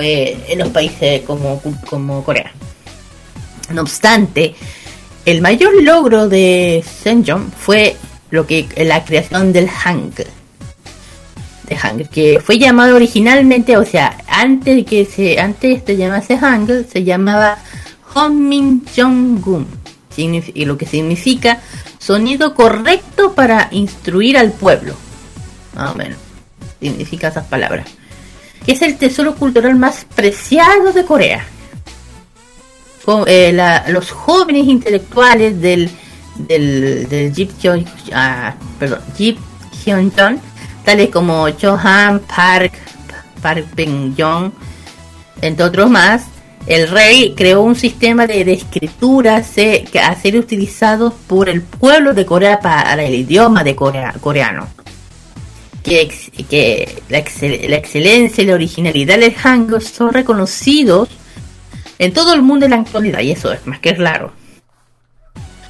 eh, en los países como, como Corea. No obstante, el mayor logro de. John fue lo que la creación del Hangul. De que fue llamado originalmente, o sea, antes que se antes de llamarse Hangul, se llamaba Honmin Jong-gun, y lo que significa sonido correcto para instruir al pueblo. Más o menos, significa esas palabras. Que es el tesoro cultural más preciado de Corea. Eh, los jóvenes intelectuales del del, del Jeep, ah, perdón, tales como Johan Park, Park Ben Jong, entre otros más, el rey creó un sistema de, escritura que a ser utilizado por el pueblo de Corea para el idioma de Corea, coreano. Que, que la, excelencia y la originalidad del Hangul son reconocidos en todo el mundo en la actualidad, y eso es más que claro.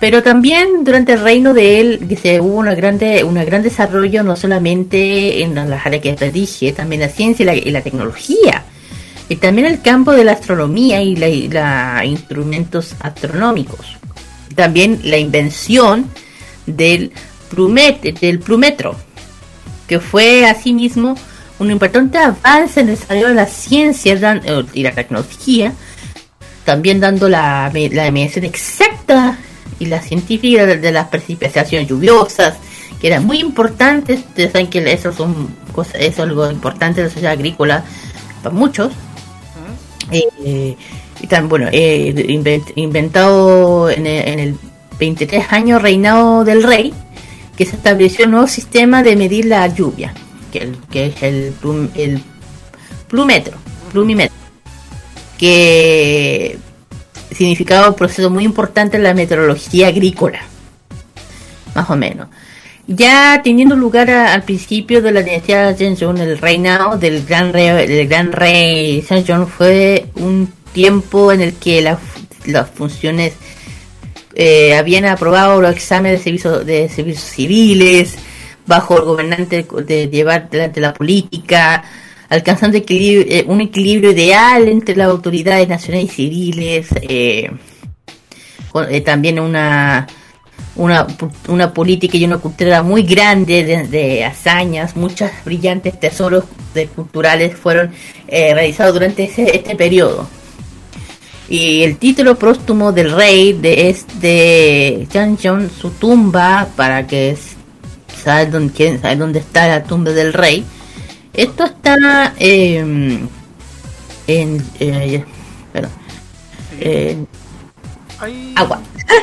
Pero también durante el reino de él que se hubo una grande, un gran desarrollo no solamente en las áreas que te dije, también la ciencia y la tecnología y también el campo de la astronomía y la, instrumentos astronómicos. También la invención del, del plumetro, que fue asimismo un importante avance en el desarrollo de la ciencia eh, y la tecnología, también dando la, la medición exacta y la científica de, las precipitaciones lluviosas, que eran muy importantes. Ustedes saben que eso, son cosas, es algo importante de la sociedad agrícola para muchos. Eh, también, bueno, eh, inventado en el, 23 años reinado del rey, que se estableció un nuevo sistema de medir la lluvia, que, es el, el plumetro, plumímetro, que significaba un proceso muy importante en la meteorología agrícola, más o menos. Ya teniendo lugar al principio de la dinastía Zhenzong, el reinado del gran rey, del gran rey fue un tiempo en el que las funciones eh, habían aprobado los exámenes de servicios de servicios civiles bajo el gobernante de llevar delante la política, alcanzando eh, un equilibrio ideal entre las autoridades nacionales y civiles, eh, también una una, una política y una cultura muy grande de, hazañas, muchas brillantes tesoros de culturales fueron eh, realizados durante ese, este periodo. Y el título póstumo del rey de, es de su tumba, para que saben dónde, sabe dónde está la tumba del rey. Esto está em, en... Eh, perdón, agua.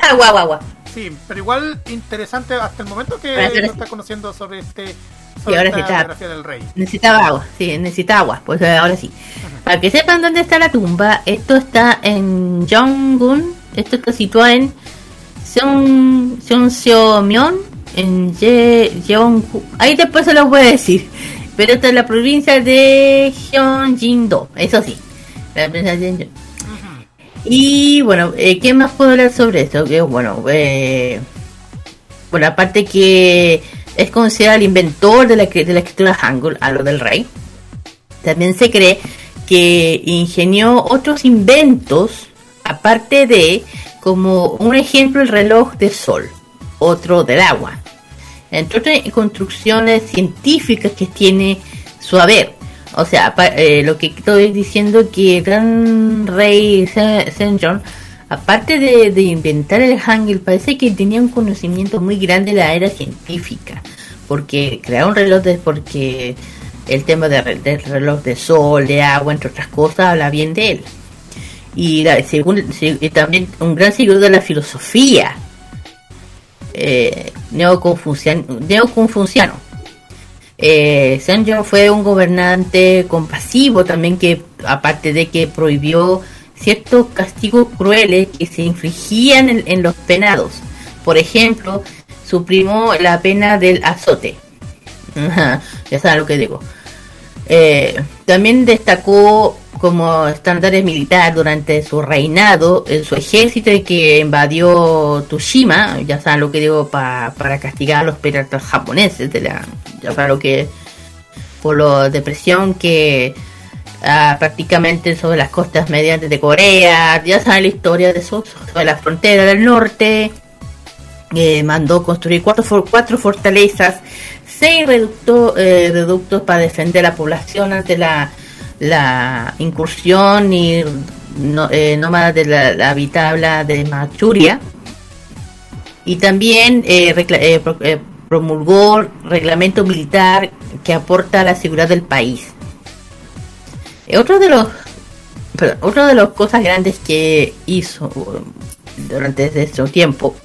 agua, agua, agua. Sí, pero igual interesante hasta el momento que no está conociendo sobre este sobre ahora esta del rey. Necesitaba agua, sí, necesita agua, pues eh, ahora sí. Para que sepan dónde está la tumba, esto está en Jonggun, esto está situado en Seongseomyeon, en Jeongu. Ahí después se lo voy a decir. Pero esta es la provincia de Gyeonggi-do, eso sí. La provincia de y bueno, eh, ¿qué más puedo hablar sobre esto? Que bueno, eh, bueno, aparte que es considerado el inventor de la, de la escritura Hangul a lo del rey, también se cree que ingenió otros inventos, aparte de, como un ejemplo, el reloj de sol, otro del agua, entre otras construcciones científicas que tiene su haber. O sea, eh, lo que estoy diciendo que el gran rey John, aparte de, inventar el Hangul, parece que tenía un conocimiento muy grande de la era científica. Porque crear un reloj de, porque el tema del reloj de sol, de agua, entre otras cosas, habla bien de él. Y, según, también un gran seguidor de la filosofía eh, neoconfuciano eh, fue un gobernante compasivo también que, aparte de que prohibió ciertos castigos crueles que se infligían en, los penados. Por ejemplo, suprimió la pena del azote. ya saben lo que digo. Eh, también destacó como estándares militar durante su reinado en su ejército que invadió Tushima, ya saben lo que digo, para castigar a los piratas japoneses, de la, ya saben lo que por la depresión que ah, prácticamente sobre las costas mediantes de Corea, ya saben la historia de eso, sobre la frontera del norte, eh, mandó construir cuatro, cuatro fortalezas, seis eh, reductos para defender la población ante la la incursión y no, eh, nómada de la, habitable de Machuria y también eh, eh, eh, promulgó reglamento militar que aporta la seguridad del país. otro de los otra de las cosas grandes que hizo durante ese tiempo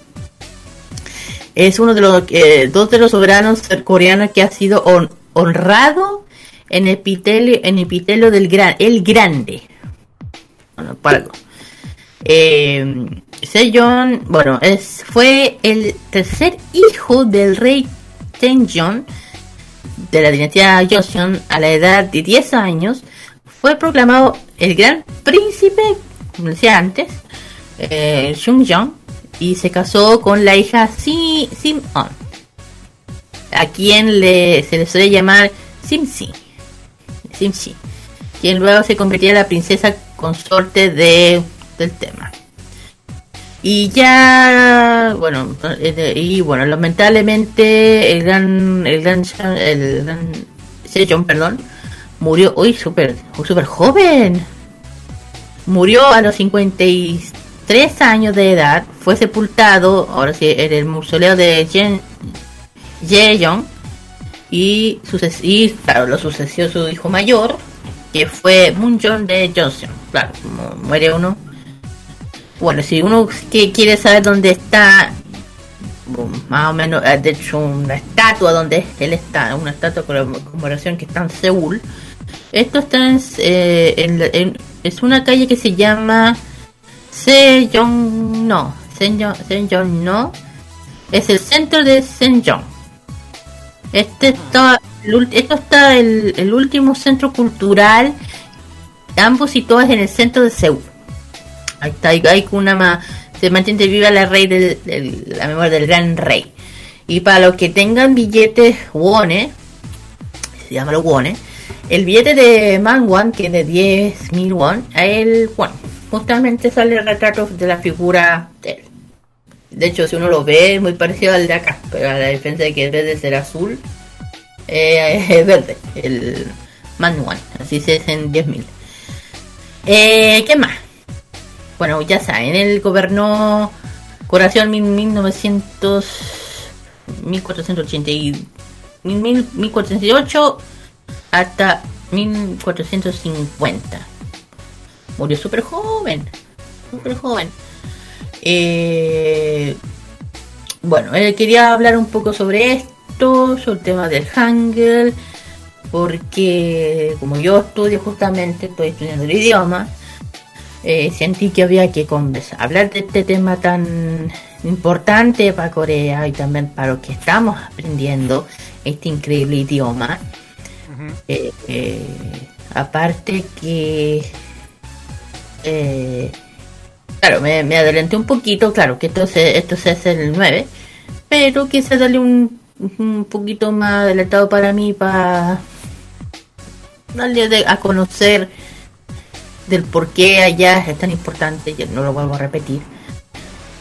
es uno de los dos de los soberanos coreanos que ha sido honrado en epitelio, en epitelio del gran, el grande. Bueno, algo. Eh, Sejong, bueno, es, fue el tercer hijo del rey Sejong de la dinastía Joseon a la edad de 10 años. Fue proclamado el gran príncipe, como decía antes, eh, y se casó con la hija Sim On, a quien le, se le suele llamar Simsi, Quien luego se convertía en la princesa consorte de, del tema. Y ya, bueno, y bueno, lamentablemente el gran, el gran, el gran Sejong, perdón, murió hoy súper, súper joven. Murió a los 53 años de edad. Fue sepultado, ahora sí, en el mausoleo de Jen. Y, y claro, lo sucedió su hijo mayor, que fue Moonjon de Johnson. Claro, como muere uno bueno, si uno que quiere saber dónde está, más o menos, eh, de hecho, una estatua donde él está, una estatua con conmemoración que está en Seúl. Esto está en, eh, es una calle que se llama Sejong no, Sejong no, es el centro de Sejong. Este está, esto está el, el último centro cultural, ambos situados en el centro de Seúl. Ahí está, hay una más. Se mantiene viva la rey del, la memoria del gran rey. Y para los que tengan billetes wone, se llama los wone, el billete de Mangwan, que es de 10.000 won, a él, bueno, justamente sale el retrato de la figura de él. De hecho, si uno lo ve, es muy parecido al de acá, pero a la diferencia de que en vez de ser azul, eh, es verde, el Mangwan, así se es en 10.000. Eh, ¿Qué más? bueno, ya saben, él gobernó Corazón en 1900, 1480 y 1408 hasta 1450. Murió súper joven, súper joven. Eh, bueno, él quería hablar un poco sobre esto, sobre el tema del Hangul, porque como yo estudio justamente, estoy estudiando el idioma, eh, sentí que había que hablar de este tema tan importante para Corea y también para los que estamos aprendiendo este increíble idioma. Eh, eh, aparte que, claro, me, adelanté un poquito, claro que esto, esto es el 9, pero quise darle un, un poquito más adelantado para mí para darle a conocer del por qué allá es tan importante, no lo vuelvo a repetir.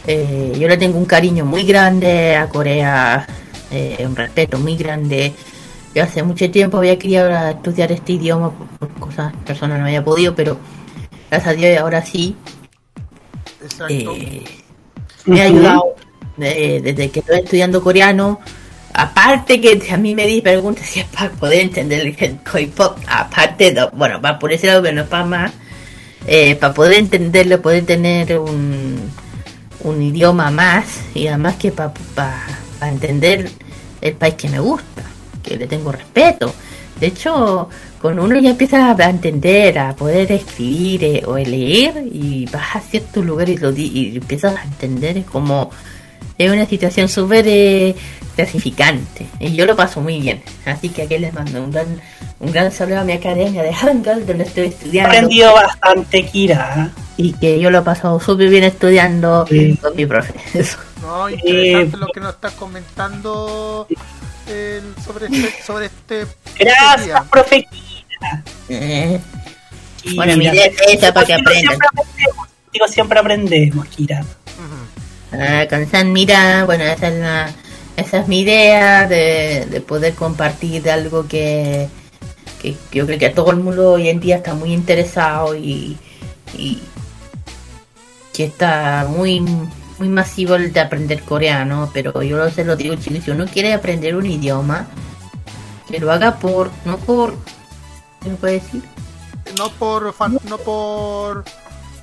Eh, yo le tengo un cariño muy grande a Corea, eh, un respeto muy grande. Yo hace mucho tiempo había querido estudiar este idioma, por, cosas personas no había podido, pero gracias a Dios ahora sí. Eh, me ha ayudado desde que estoy estudiando coreano. Aparte que a mí me di preguntas si es para poder entender el K-pop, aparte, bueno, va por ese lado, pero no es para más eh, para poder entenderlo, poder tener un, un idioma más y además que para entender el país que me gusta, que le tengo respeto. De hecho, con uno ya empieza a entender, a poder escribir eh, o leer y vas a ciertos lugares y, lo y empiezas a entender como es una situación súper eh, clasificante y yo lo paso muy bien. Así que aquí les mando un gran, un gran saludo a mi academia de Hangul donde estoy estudiando. He aprendido bastante, Kira. Y que yo lo he pasado súper bien estudiando con mi profe. No, interesante lo que nos estás comentando sobre este. Sobre este Gracias, profe Kira. Eh. Bueno, mi idea es esa para que aprendan. Digo, siempre aprendemos, Kira. Ah, con San Mira, bueno, esa es, la, esa es mi idea de, poder compartir algo que, que, yo creo que todo el mundo hoy en día está muy interesado y, que está muy muy masivo el de aprender coreano, pero yo se lo digo chicos, si uno quiere aprender un idioma, que lo haga por, no por, ¿qué me puede decir? No por, no por,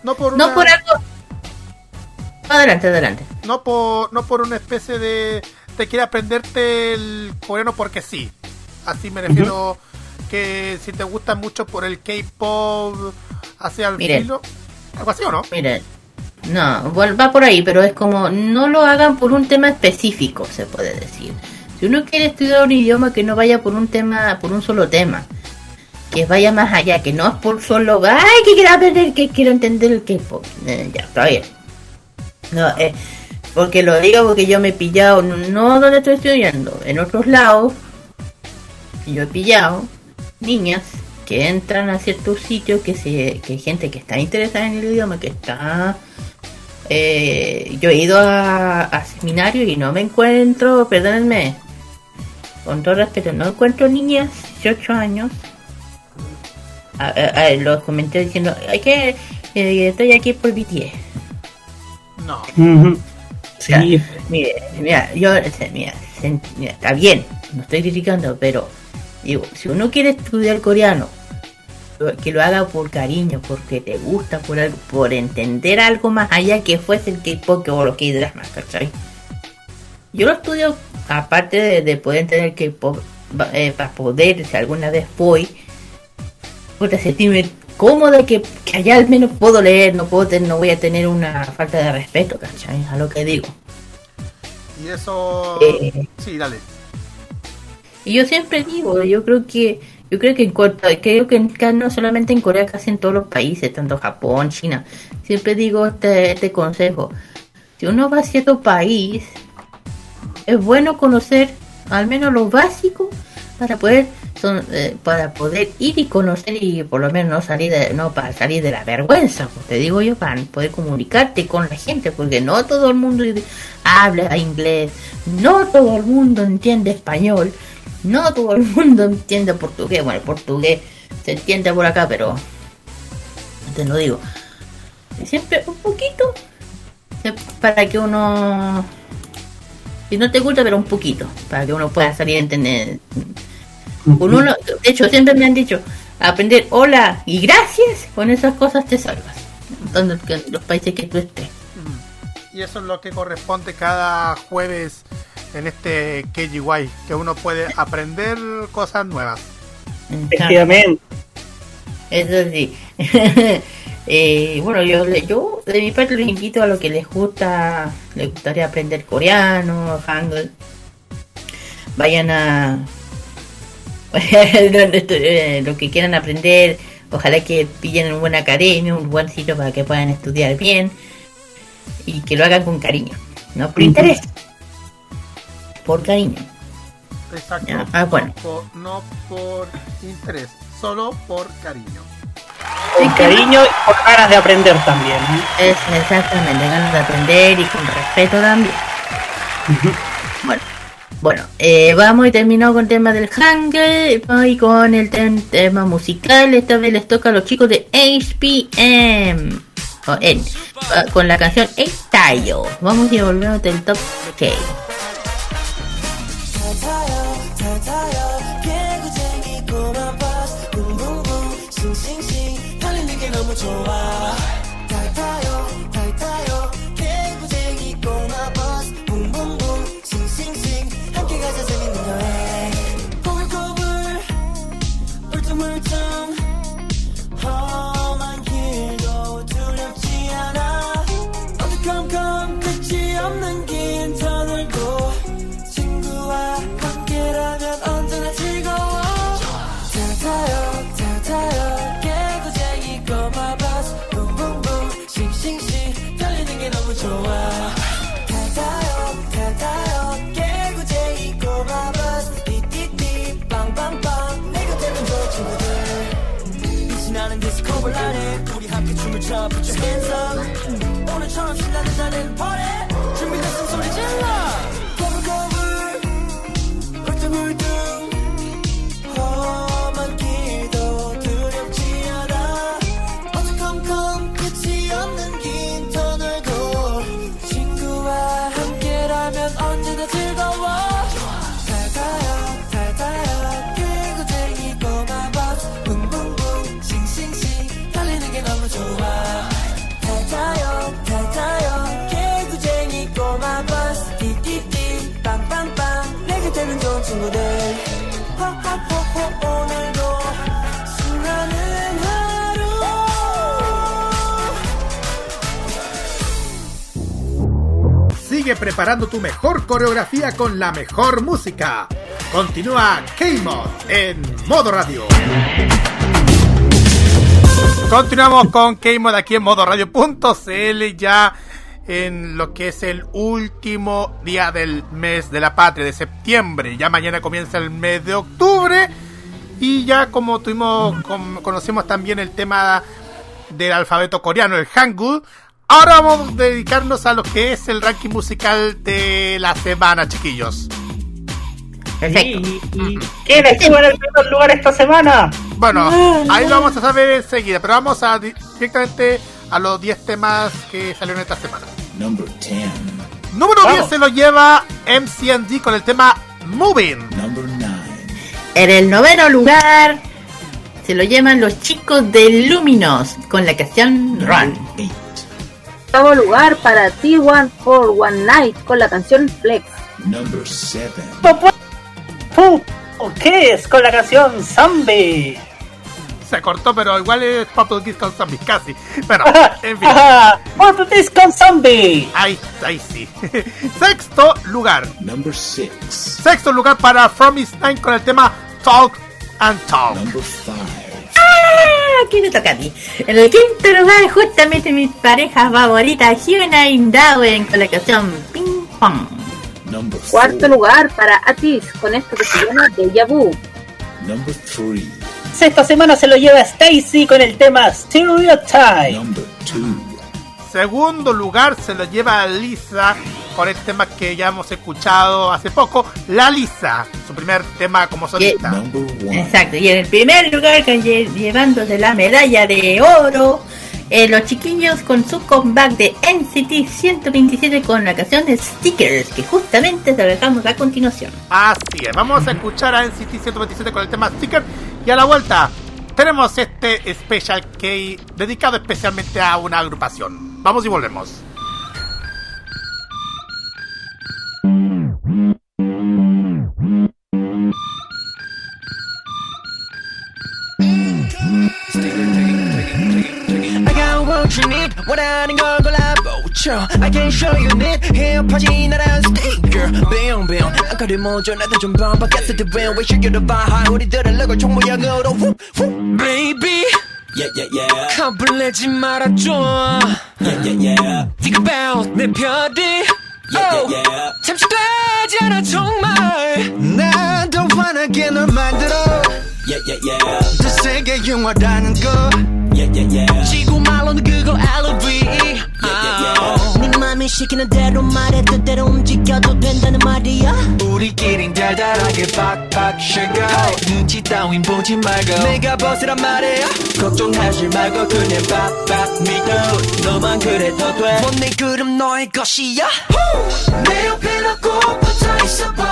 no por, no por algo Adelante, adelante. No por, no por una especie de. Te quiere aprenderte el coreano porque sí. Así me refiero que si te gusta mucho por el K-pop hacia el filo. Algo así o no? Miren, no, va por ahí, pero es como no lo hagan por un tema específico, se puede decir. Si uno quiere estudiar un idioma, que no vaya por un tema, por un solo tema. Que vaya más allá, que no es por solo, ay, que quiero aprender, que quiero entender el K-pop. Eh, ya, está bien. No, eh, porque lo digo porque yo me he pillado, no donde estoy estudiando, en otros lados, yo he pillado niñas que entran a ciertos sitios que se que gente que está interesada en el idioma que está eh, yo he ido a, a seminarios y no me encuentro perdónenme con todo respeto no encuentro niñas 18 años. A, los comenté diciendo hay que eh, estoy aquí por BTS no. Sí. mira, mira yo mira, mira está bien no estoy criticando pero digo si uno quiere estudiar coreano que lo haga por cariño, porque te gusta, por algo, por entender algo más allá que fuese el K-pop o los K-dramas, ¿cachai? Yo lo estudio, aparte de, poder entender K-pop, eh, para poder, si alguna vez voy, puta, sentirme cómoda que, que, allá al menos puedo leer, no puedo no voy a tener una falta de respeto, ¿cachai? A lo que digo. Y eso... Eh, sí, dale. Y yo siempre digo, yo creo que yo creo que en creo que no solamente en Corea, casi en todos los países, tanto Japón, China. Siempre digo este, este consejo. Si uno va a cierto país, es bueno conocer al menos lo básico para poder son, eh, para poder ir y conocer y por lo menos no salir de, no para salir de la vergüenza, te digo yo, para poder comunicarte con la gente, porque no todo el mundo habla inglés, no todo el mundo entiende español, no todo el mundo entiende portugués. Bueno, el portugués se entiende por acá, pero te lo digo. Siempre un poquito para que uno si no te gusta, pero un poquito, para que uno pueda salir a entender. Uno, de hecho, siempre me han dicho, aprender hola y gracias, con esas cosas te salvas. Donde los países que tú estés. Y eso es lo que corresponde cada jueves en este KGY, que uno puede aprender cosas nuevas. Efectivamente. Eso sí. eh, bueno, yo, yo de mi parte les invito a lo que les gusta, les gustaría aprender coreano, hangul. Vayan a lo que quieran aprender. Ojalá que pillen un buen academia, un buen sitio para que puedan estudiar bien y que lo hagan con cariño, no por interés por cariño. Exacto. Ah, bueno. no, por, interés, solo por cariño. Por cariño y por ganas de aprender también. ¿eh? Es exactamente, ganas de aprender y con respeto también. bueno, bueno eh, vamos y terminamos con el tema del hangar y con el tema musical. Esta vez les toca a los chicos de HPM. O N, ah, con la canción Estallo. Vamos y volvemos del top 6. 좋아 Preparando tu mejor coreografía con la mejor música. Continúa K-Mod en modo radio. Continuamos con K-Mod aquí en modo radio.cl ya en lo que es el último día del mes de la patria de septiembre. Ya mañana comienza el mes de octubre y ya como tuvimos conocimos también el tema del alfabeto coreano, el Hangul, Ahora vamos a dedicarnos a lo que es el ranking musical de la semana, chiquillos. Perfecto. ¿Y, quién estuvo en el primer lugar esta semana? Bueno, ahí lo vamos a saber enseguida, pero vamos a directamente a los 10 temas que salieron esta semana. Número 10. Número 10 se lo lleva MCND con el tema Moving. En el noveno lugar se lo llevan los chicos de Luminos con la canción Run octavo lugar para T1 for One Night con la canción Flex. Number 7. ¿Qué es con la canción Zombie? Se cortó, pero igual es Purple Kiss con Zombie, casi. Bueno, en fin. Purple Kiss con Zombie. Ahí, ahí sí. Sexto lugar. Number 6. Sexto lugar para From East Time con el tema Talk and Talk. Number 5 aquí me toca a mí. En el quinto lugar, justamente mi pareja favorita, Hyuna Indawen, con la canción Ping Pong. Cuarto lugar para Atis, con esto que se llama Deja Vu. Number three. Sexta semana se lo lleva Stacy con el tema Stereotype. Number Segundo lugar se lo lleva Lisa con el tema que ya hemos escuchado hace poco, La Lisa, su primer tema como solista. Exacto, y en el primer lugar llevándose la medalla de oro, eh, los chiquillos con su comeback de NCT 127 con la canción de Stickers, que justamente te dejamos a continuación. Así es, vamos a escuchar a NCT 127 con el tema Stickers y a la vuelta tenemos este Special K dedicado especialmente a una agrupación. Vamos y volvemos. what you need 원하는 걸 골라보죠 I can show you need 힙하지 나란 sticker Bing bing 아까를 먼저 나도 좀 반박했을 때 when we should get a vibe 우리들은 럭을 총 모양으로 Baby Yeah, yeah, yeah. 겁불내지 말아줘. Yeah, yeah, yeah. Think about 내 별이. Yeah, yeah, yeah. 잠시 되지 않아 정말. 난더 환하게 널 만들어. Yeah, yeah, yeah. 더 세게 영화라는 거. Yeah, yeah, yeah. 지구 말로는 그걸 yeah, yeah. 네 맘이 시키는 대로 말해 뜻대로 움직여도 된다는 말이야. 우리끼린 달달하게 팍팍 쉐고 눈치 따윈 보지 말고 내가 벗으란 말이야. 걱정하지 말고 그냥 팍팍 믿어. 너만 그래도 돼. 뭔내 그럼 너의 것이야. 내 옆에 놓고 붙어 있어봐.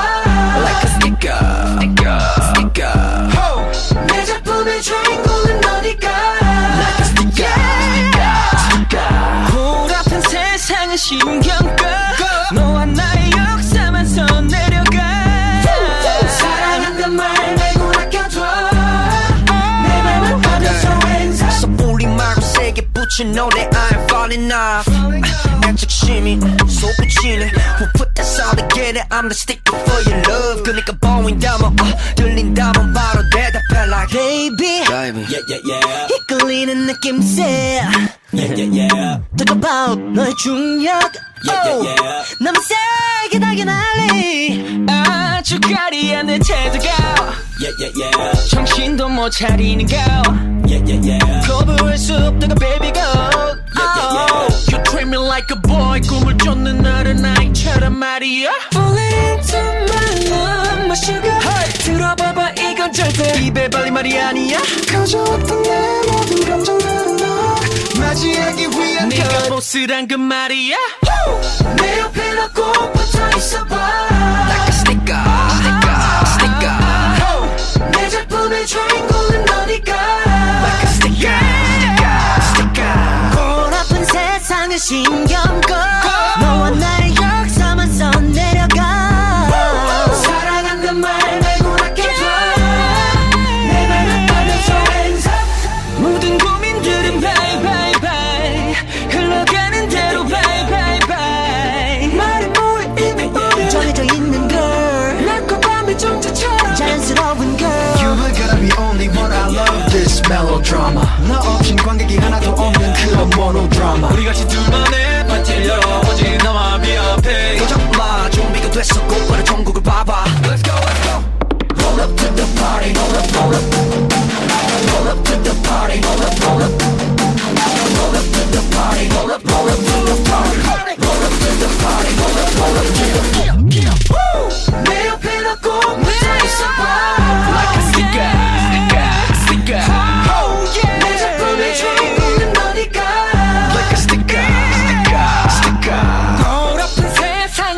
Like a sticker, sticker, sticker. 내 작품의 주인공은 너니까. 신경 꺼. 너와 나의 역사만 선 내려가. 사랑한단 말 말고 아껴줘. 내 맘을 hands up. 섣불리 말고 세게 붙인 노래 I'm falling off. 약속심이 솟구치네 Who put that all together I'm the sticker for your love 그니까 보인다면 uh, 들린다면 바로 대답해 like Baby Baby Yeah yeah yeah 이끌리는 느낌새 Yeah yeah yeah Talk about 너의 중력 Yeah yeah yeah 너무 세게 달게 날리 아주 가리한 내 태도가 Yeah yeah yeah 정신도 못 차리는 거 Yeah yeah yeah 거부할 수 없다고 baby go Yeah yeah yeah You treat me like a boy 꿈을 쫓는 나를 나이처럼 말이야 Falling into my love my sugar hey. 들어봐봐 이건 절대 입에 발린 말이 아니야 가져왔던 내 모든 감정들은 너 맞이하기 위한 네가 보스란 그 말이야 내 옆에 놓고 붙어 있어봐 Like a sticker sticker sticker 내 작품의 주인공은 너니까 Like a sticker sticker 신경 꺼. 너와 나의 monodrama 나 없인 관객이 하나도 없는 그런 모노드라마 우리 같이 둘만의 파티를 열어 오직 너만 미앞에 도전 마 준비가 됐어 곧바로 전국을 봐봐 Let's go let's go Roll up to the party roll up roll up Roll up to the party roll up roll up Roll up to the party roll up roll up to the party Roll up to the party roll up roll up get up get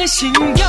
세상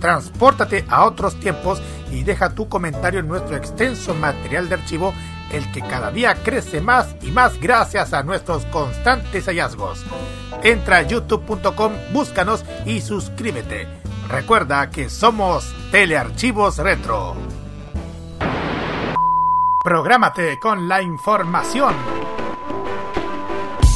Transpórtate a otros tiempos y deja tu comentario en nuestro extenso material de archivo, el que cada día crece más y más gracias a nuestros constantes hallazgos. Entra a youtube.com, búscanos y suscríbete. Recuerda que somos Telearchivos Retro. Prográmate con la información.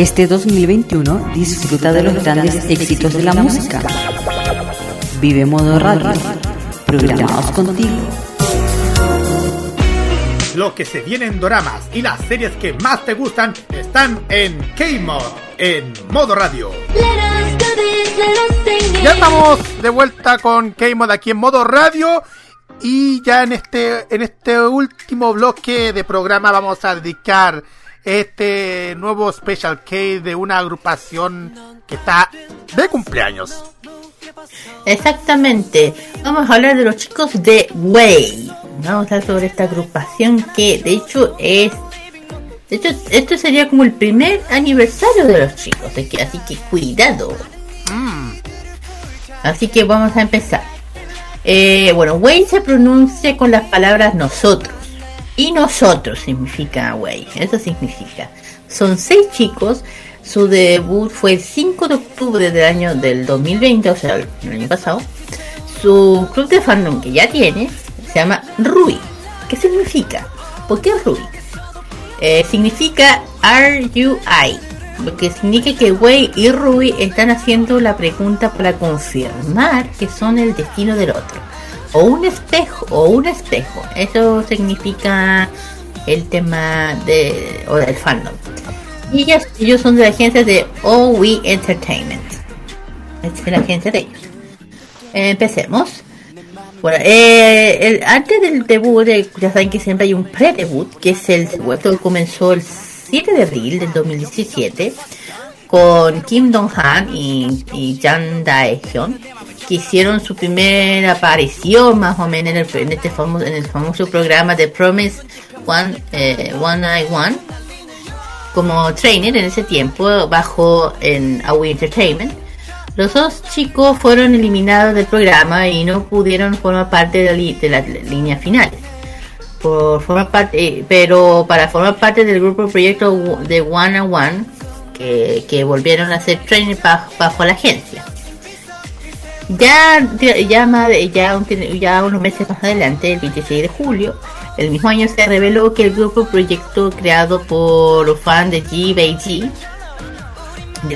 Este 2021 disfruta de los grandes éxitos de la música. Vive Modo Radio, programados contigo. Lo que se viene en doramas y las series que más te gustan están en K-Mod, en modo radio. Ya estamos de vuelta con K-Mod aquí en modo radio. Y ya en este, en este último bloque de programa vamos a dedicar este nuevo Special K de una agrupación que está de cumpleaños. Exactamente. Vamos a hablar de los chicos de Way. Vamos a hablar sobre esta agrupación que de hecho es... De hecho, esto sería como el primer aniversario de los chicos. Así que, así que cuidado. Así que vamos a empezar. Eh, bueno, Way se pronuncia con las palabras nosotros. Y nosotros significa Way. Eso significa. Son seis chicos. Su debut fue el 5 de octubre del año del 2020, o sea, el año pasado. Su club de fandom que ya tiene se llama Rui. ¿Qué significa? ¿Por qué Rui? Eh, significa RUI, lo que significa que Wei y Rui están haciendo la pregunta para confirmar que son el destino del otro. O un espejo, o un espejo. Eso significa el tema de, o del fandom. Y ellas, ellos son de la agencia de OWE Entertainment. Esta es la agencia de ellos. Empecemos. Bueno, eh, el, antes del debut, ya saben que siempre hay un pre-debut, que es el web que comenzó el 7 de abril del 2017 con Kim Dong-han y, y Jang Dae-hyun, que hicieron su primera aparición más o menos en el, en este famoso, en el famoso programa de Promise One, eh, One Eye One como trainer en ese tiempo bajo en Aoi Entertainment. Los dos chicos fueron eliminados del programa y no pudieron formar parte de la, li- de la línea final. Por formar parte, eh, pero para formar parte del grupo proyecto de One on One, que, volvieron a hacer training bajo la agencia. Ya, ya, ya, ya unos meses más adelante, el 26 de julio, el mismo año se reveló que el grupo proyecto creado por fan de G del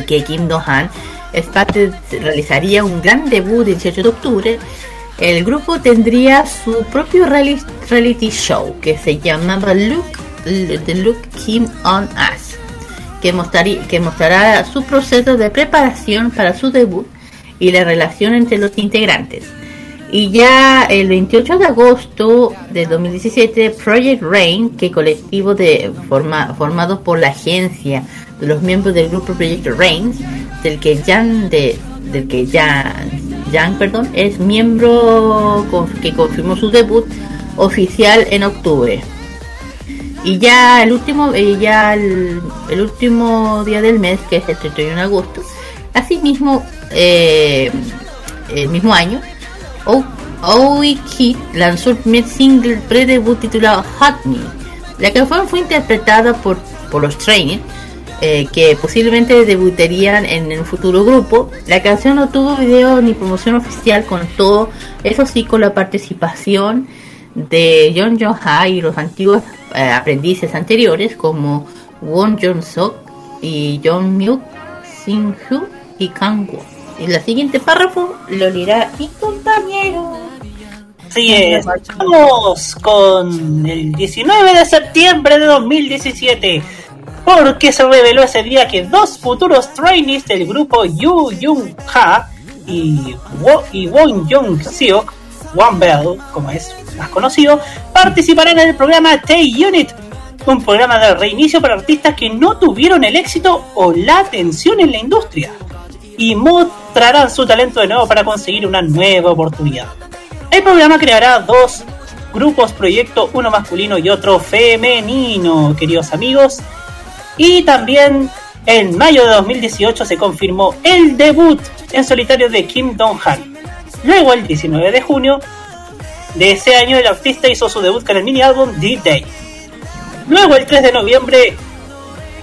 que Kim Do-han es parte, realizaría un gran debut el 18 de octubre. El grupo tendría su propio reality show que se llamaba Look, The Look Kim on Us, que, mostraría, que mostrará su proceso de preparación para su debut y la relación entre los integrantes. Y ya el 28 de agosto de 2017, Project Rain, que colectivo de forma, formado por la agencia de los miembros del grupo Project Rain, del que Jan de, del que Jan, perdón, es miembro que confirmó su debut oficial en octubre. Y ya el último, eh, ya el último día del mes, que es el 31 de agosto, asimismo eh, el mismo año, Owie Kid lanzó el primer single pre-debut titulado Hot Me. La canción fue interpretada por, por los Trainers, eh, que posiblemente debutarían en el futuro grupo. La canción no tuvo video ni promoción oficial, con todo, eso sí, con la participación de John Jong Ha y los antiguos eh, aprendices anteriores como Won Jong Sok y John Myuk, Sing Hu y Kang Won. En la siguiente párrafo lo leerá mi compañero. Así es, vamos con el 19 de septiembre de 2017, porque se reveló ese día que dos futuros trainees del grupo Yu Jung Ha y, y Won Jung Seok, One Bell, como es más conocido, participarán en el programa T-Unit, un programa de reinicio para artistas que no tuvieron el éxito o la atención en la industria y mostrarán su talento de nuevo para conseguir una nueva oportunidad. El programa creará dos grupos proyecto, uno masculino y otro femenino, queridos amigos. Y también en mayo de 2018 se confirmó el debut en solitario de Kim Dong-han. Luego, el 19 de junio de ese año, el artista hizo su debut con el mini álbum D-Day. Luego, el 3 de noviembre,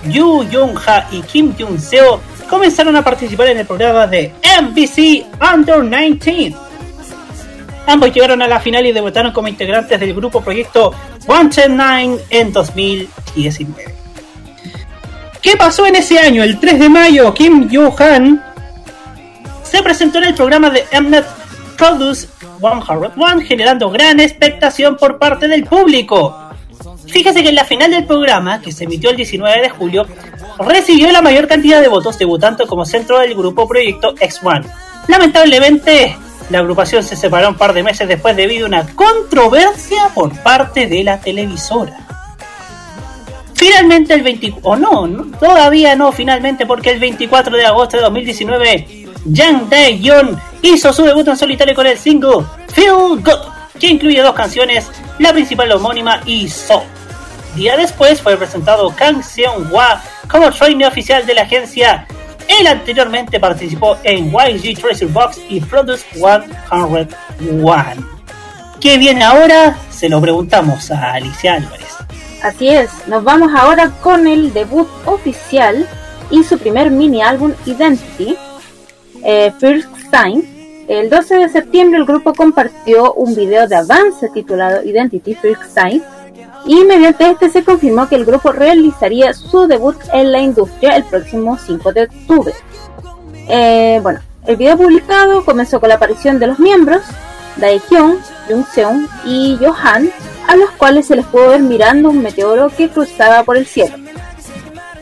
Yu Jung-ha y Kim Jung-seo comenzaron a participar en el programa de MBC Under 19. Ambos llegaron a la final y debutaron como integrantes del grupo proyecto Wanted Nine en 2019. ¿Qué pasó en ese año? El 3 de mayo, Kim Yoo-han se presentó en el programa de Mnet Produce 101 generando gran expectación por parte del público. Fíjese que en la final del programa, que se emitió el 19 de julio, recibió la mayor cantidad de votos debutando como centro del grupo Proyecto X1. Lamentablemente, la agrupación se separó un par de meses después debido a una controversia por parte de la televisora. Finalmente el 24, o no, todavía no finalmente porque el 24 de agosto de 2019 Jang Dae-yeon hizo su debut en solitario con el single Feel Good, que incluye dos canciones, la principal homónima y So. Día después fue presentado Kang Seon-hwa como trainer oficial de la agencia. Él anteriormente participó en YG Treasure Box y Produce 101. ¿Qué viene ahora? Se lo preguntamos a Alicia Álvarez. Así es, nos vamos ahora con el debut oficial y su primer mini álbum Identity, eh, First Time. El 12 de septiembre el grupo compartió un video de avance titulado Identity First Time y mediante este se confirmó que el grupo realizaría su debut en la industria el próximo 5 de octubre. Eh, bueno, el video publicado comenzó con la aparición de los miembros Daehyun, Jungseon y Johan, a los cuales se les pudo ver mirando un meteoro que cruzaba por el cielo.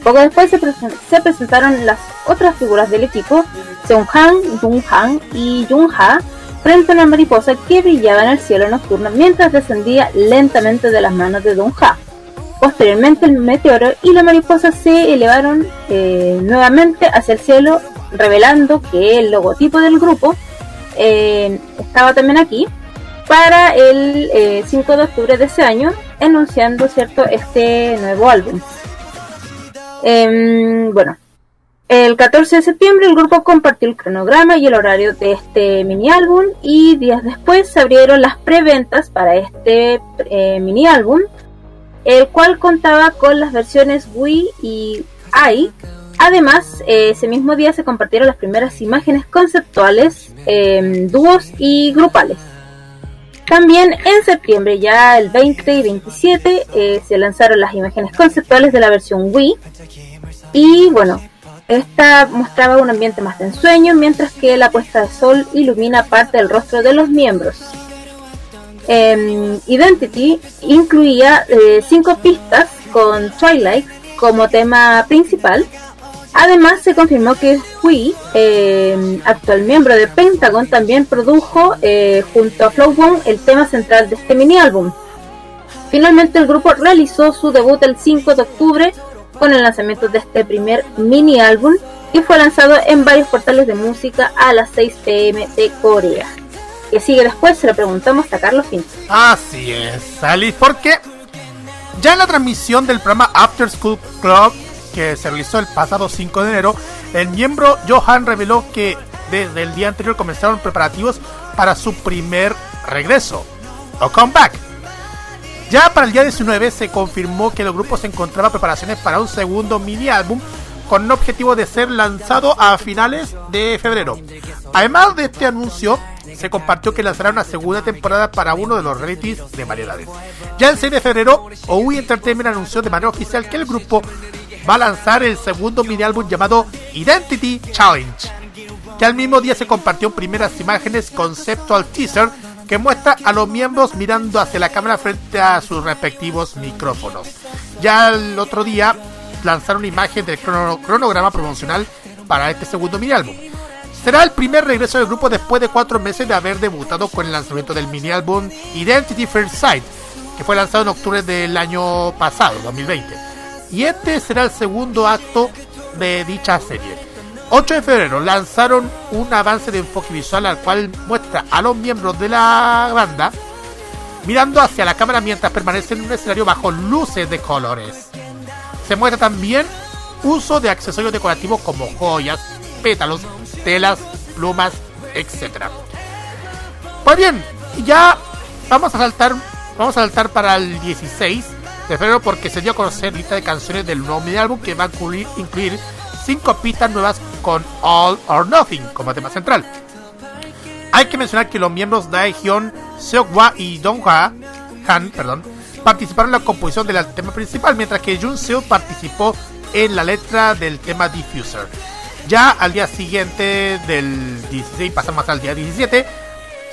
Poco después se, presentaron las otras figuras del equipo, Seung-han, Jung-han y Jung-ha, frente a una mariposa que brillaba en el cielo nocturno mientras descendía lentamente de las manos de Don Ha. Posteriormente el meteoro y la mariposa se elevaron eh, nuevamente hacia el cielo, revelando que el logotipo del grupo eh, estaba también aquí para el 5 eh, de octubre de ese año, anunciando cierto este nuevo álbum. Em, bueno, el 14 de septiembre el grupo compartió el cronograma y el horario de este mini álbum y días después se abrieron las preventas para este eh, mini álbum, el cual contaba con las versiones Wii y i Además, ese mismo día se compartieron las primeras imágenes conceptuales, em, dúos y grupales. También en septiembre, ya el 20 y 27, eh, se lanzaron las imágenes conceptuales de la versión Wii. Y bueno, esta mostraba un ambiente más de ensueño, mientras que la puesta de sol ilumina parte del rostro de los miembros. Em, Identity incluía eh, cinco pistas con Twilight como tema principal Además, se confirmó que Hui, eh, actual miembro de Pentagon, también produjo eh, junto a Flowbone el tema central de este mini álbum. Finalmente, el grupo realizó su debut el 5 de octubre con el lanzamiento de este primer mini álbum y fue lanzado en varios portales de música a las 6 pm de Corea. Que sigue después, se lo preguntamos a Carlos Finch. Así es, Alice, porque ya en la transmisión del programa After School Club que se realizó el pasado 5 de enero, el miembro Johan reveló que desde el día anterior comenzaron preparativos para su primer regreso o comeback. Ya para el día 19 se confirmó que el grupo se encontraba preparaciones para un segundo mini álbum con el objetivo de ser lanzado a finales de febrero. Además de este anuncio, se compartió que lanzará una segunda temporada para uno de los realities de variedades. Ya el 6 de febrero, OUI Entertainment anunció de manera oficial que el grupo va a lanzar el segundo mini álbum llamado Identity Challenge, que al mismo día se compartió primeras imágenes conceptual teaser que muestra a los miembros mirando hacia la cámara frente a sus respectivos micrófonos. Ya el otro día lanzaron una imagen del cronograma promocional para este segundo mini álbum. Será el primer regreso del grupo después de cuatro meses de haber debutado con el lanzamiento del mini álbum Identity First Sight, que fue lanzado en octubre del año pasado, 2020 y este será el segundo acto de dicha serie. 8 de febrero lanzaron un avance de enfoque visual al cual muestra a los miembros de la banda mirando hacia la cámara mientras permanecen en un escenario bajo luces de colores. Se muestra también uso de accesorios decorativos como joyas, pétalos, telas, plumas, etc. Pues bien, ya vamos a saltar, vamos a saltar para el 16 de febrero porque se dio a conocer lista de canciones del nuevo mini álbum que va a incluir, incluir cinco pistas nuevas con All or Nothing como tema central. Hay que mencionar que los miembros Daehyun, Seokwha y Donghwa Han, perdón, participaron en la composición del tema principal, mientras que Jun Seo participó en la letra del tema Diffuser. Ya al día siguiente del 16, pasamos al día 17,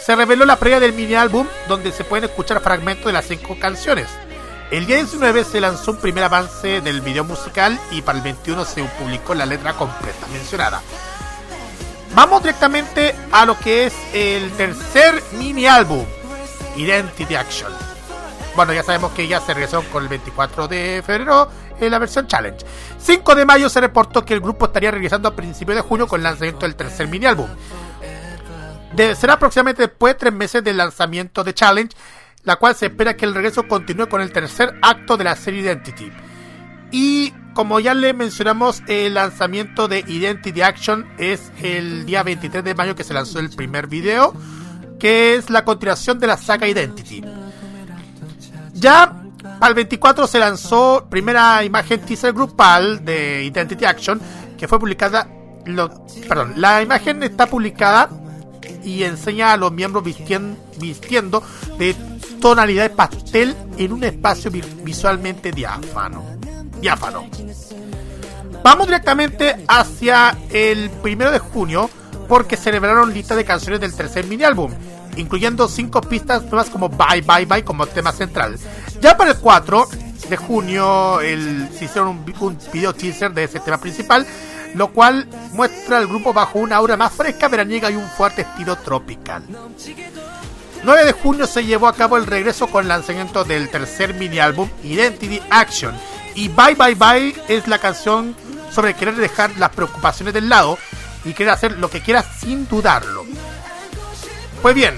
se reveló la previa del mini álbum donde se pueden escuchar fragmentos de las cinco canciones. El día 19 se lanzó un primer avance del video musical y para el 21 se publicó la letra completa mencionada. Vamos directamente a lo que es el tercer mini álbum, Identity Action. Bueno, ya sabemos que ya se regresó con el 24 de febrero en la versión Challenge. 5 de mayo se reportó que el grupo estaría regresando a principios de junio con el lanzamiento del tercer mini álbum. será aproximadamente después de tres meses del lanzamiento de Challenge la cual se espera que el regreso continúe con el tercer acto de la serie Identity. Y como ya le mencionamos, el lanzamiento de Identity Action es el día 23 de mayo que se lanzó el primer video, que es la continuación de la saga Identity. Ya para el 24 se lanzó primera imagen teaser grupal de Identity Action, que fue publicada, perdón, la imagen está publicada y enseña a los miembros vistiendo, de tonalidad de pastel en un espacio visualmente diáfano. diáfano. Vamos directamente hacia el primero de junio porque celebraron lista de canciones del tercer mini álbum, incluyendo cinco pistas nuevas como Bye Bye Bye como tema central. Ya para el 4 de junio el, se hicieron un video teaser de ese tema principal, lo cual muestra al grupo bajo una aura más fresca, veraniega y un fuerte estilo tropical. 9 de junio se llevó a cabo el regreso con lanzamiento del tercer mini álbum Identity Action. Y Bye Bye Bye es la canción sobre querer dejar las preocupaciones del lado y querer hacer lo que quieras sin dudarlo. Pues bien,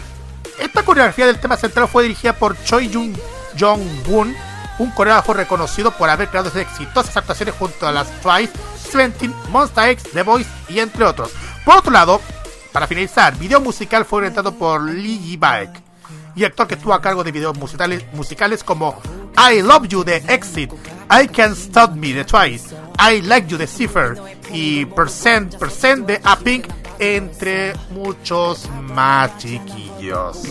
esta coreografía del tema central fue dirigida por Choi Jung Jong-woon, un coreógrafo reconocido por haber creado exitosas actuaciones junto a las Twice, Seventeen, Monster X, The Voice y entre otros. Por otro lado, para finalizar, video musical fue orientado por Lee Yi Baek y actor que estuvo a cargo de videos musicales, musicales como I Love You de Exit, I Can't Stop Me de Twice, I Like You de Cipher y Percent, Percent de A Pink, entre muchos más chiquillos.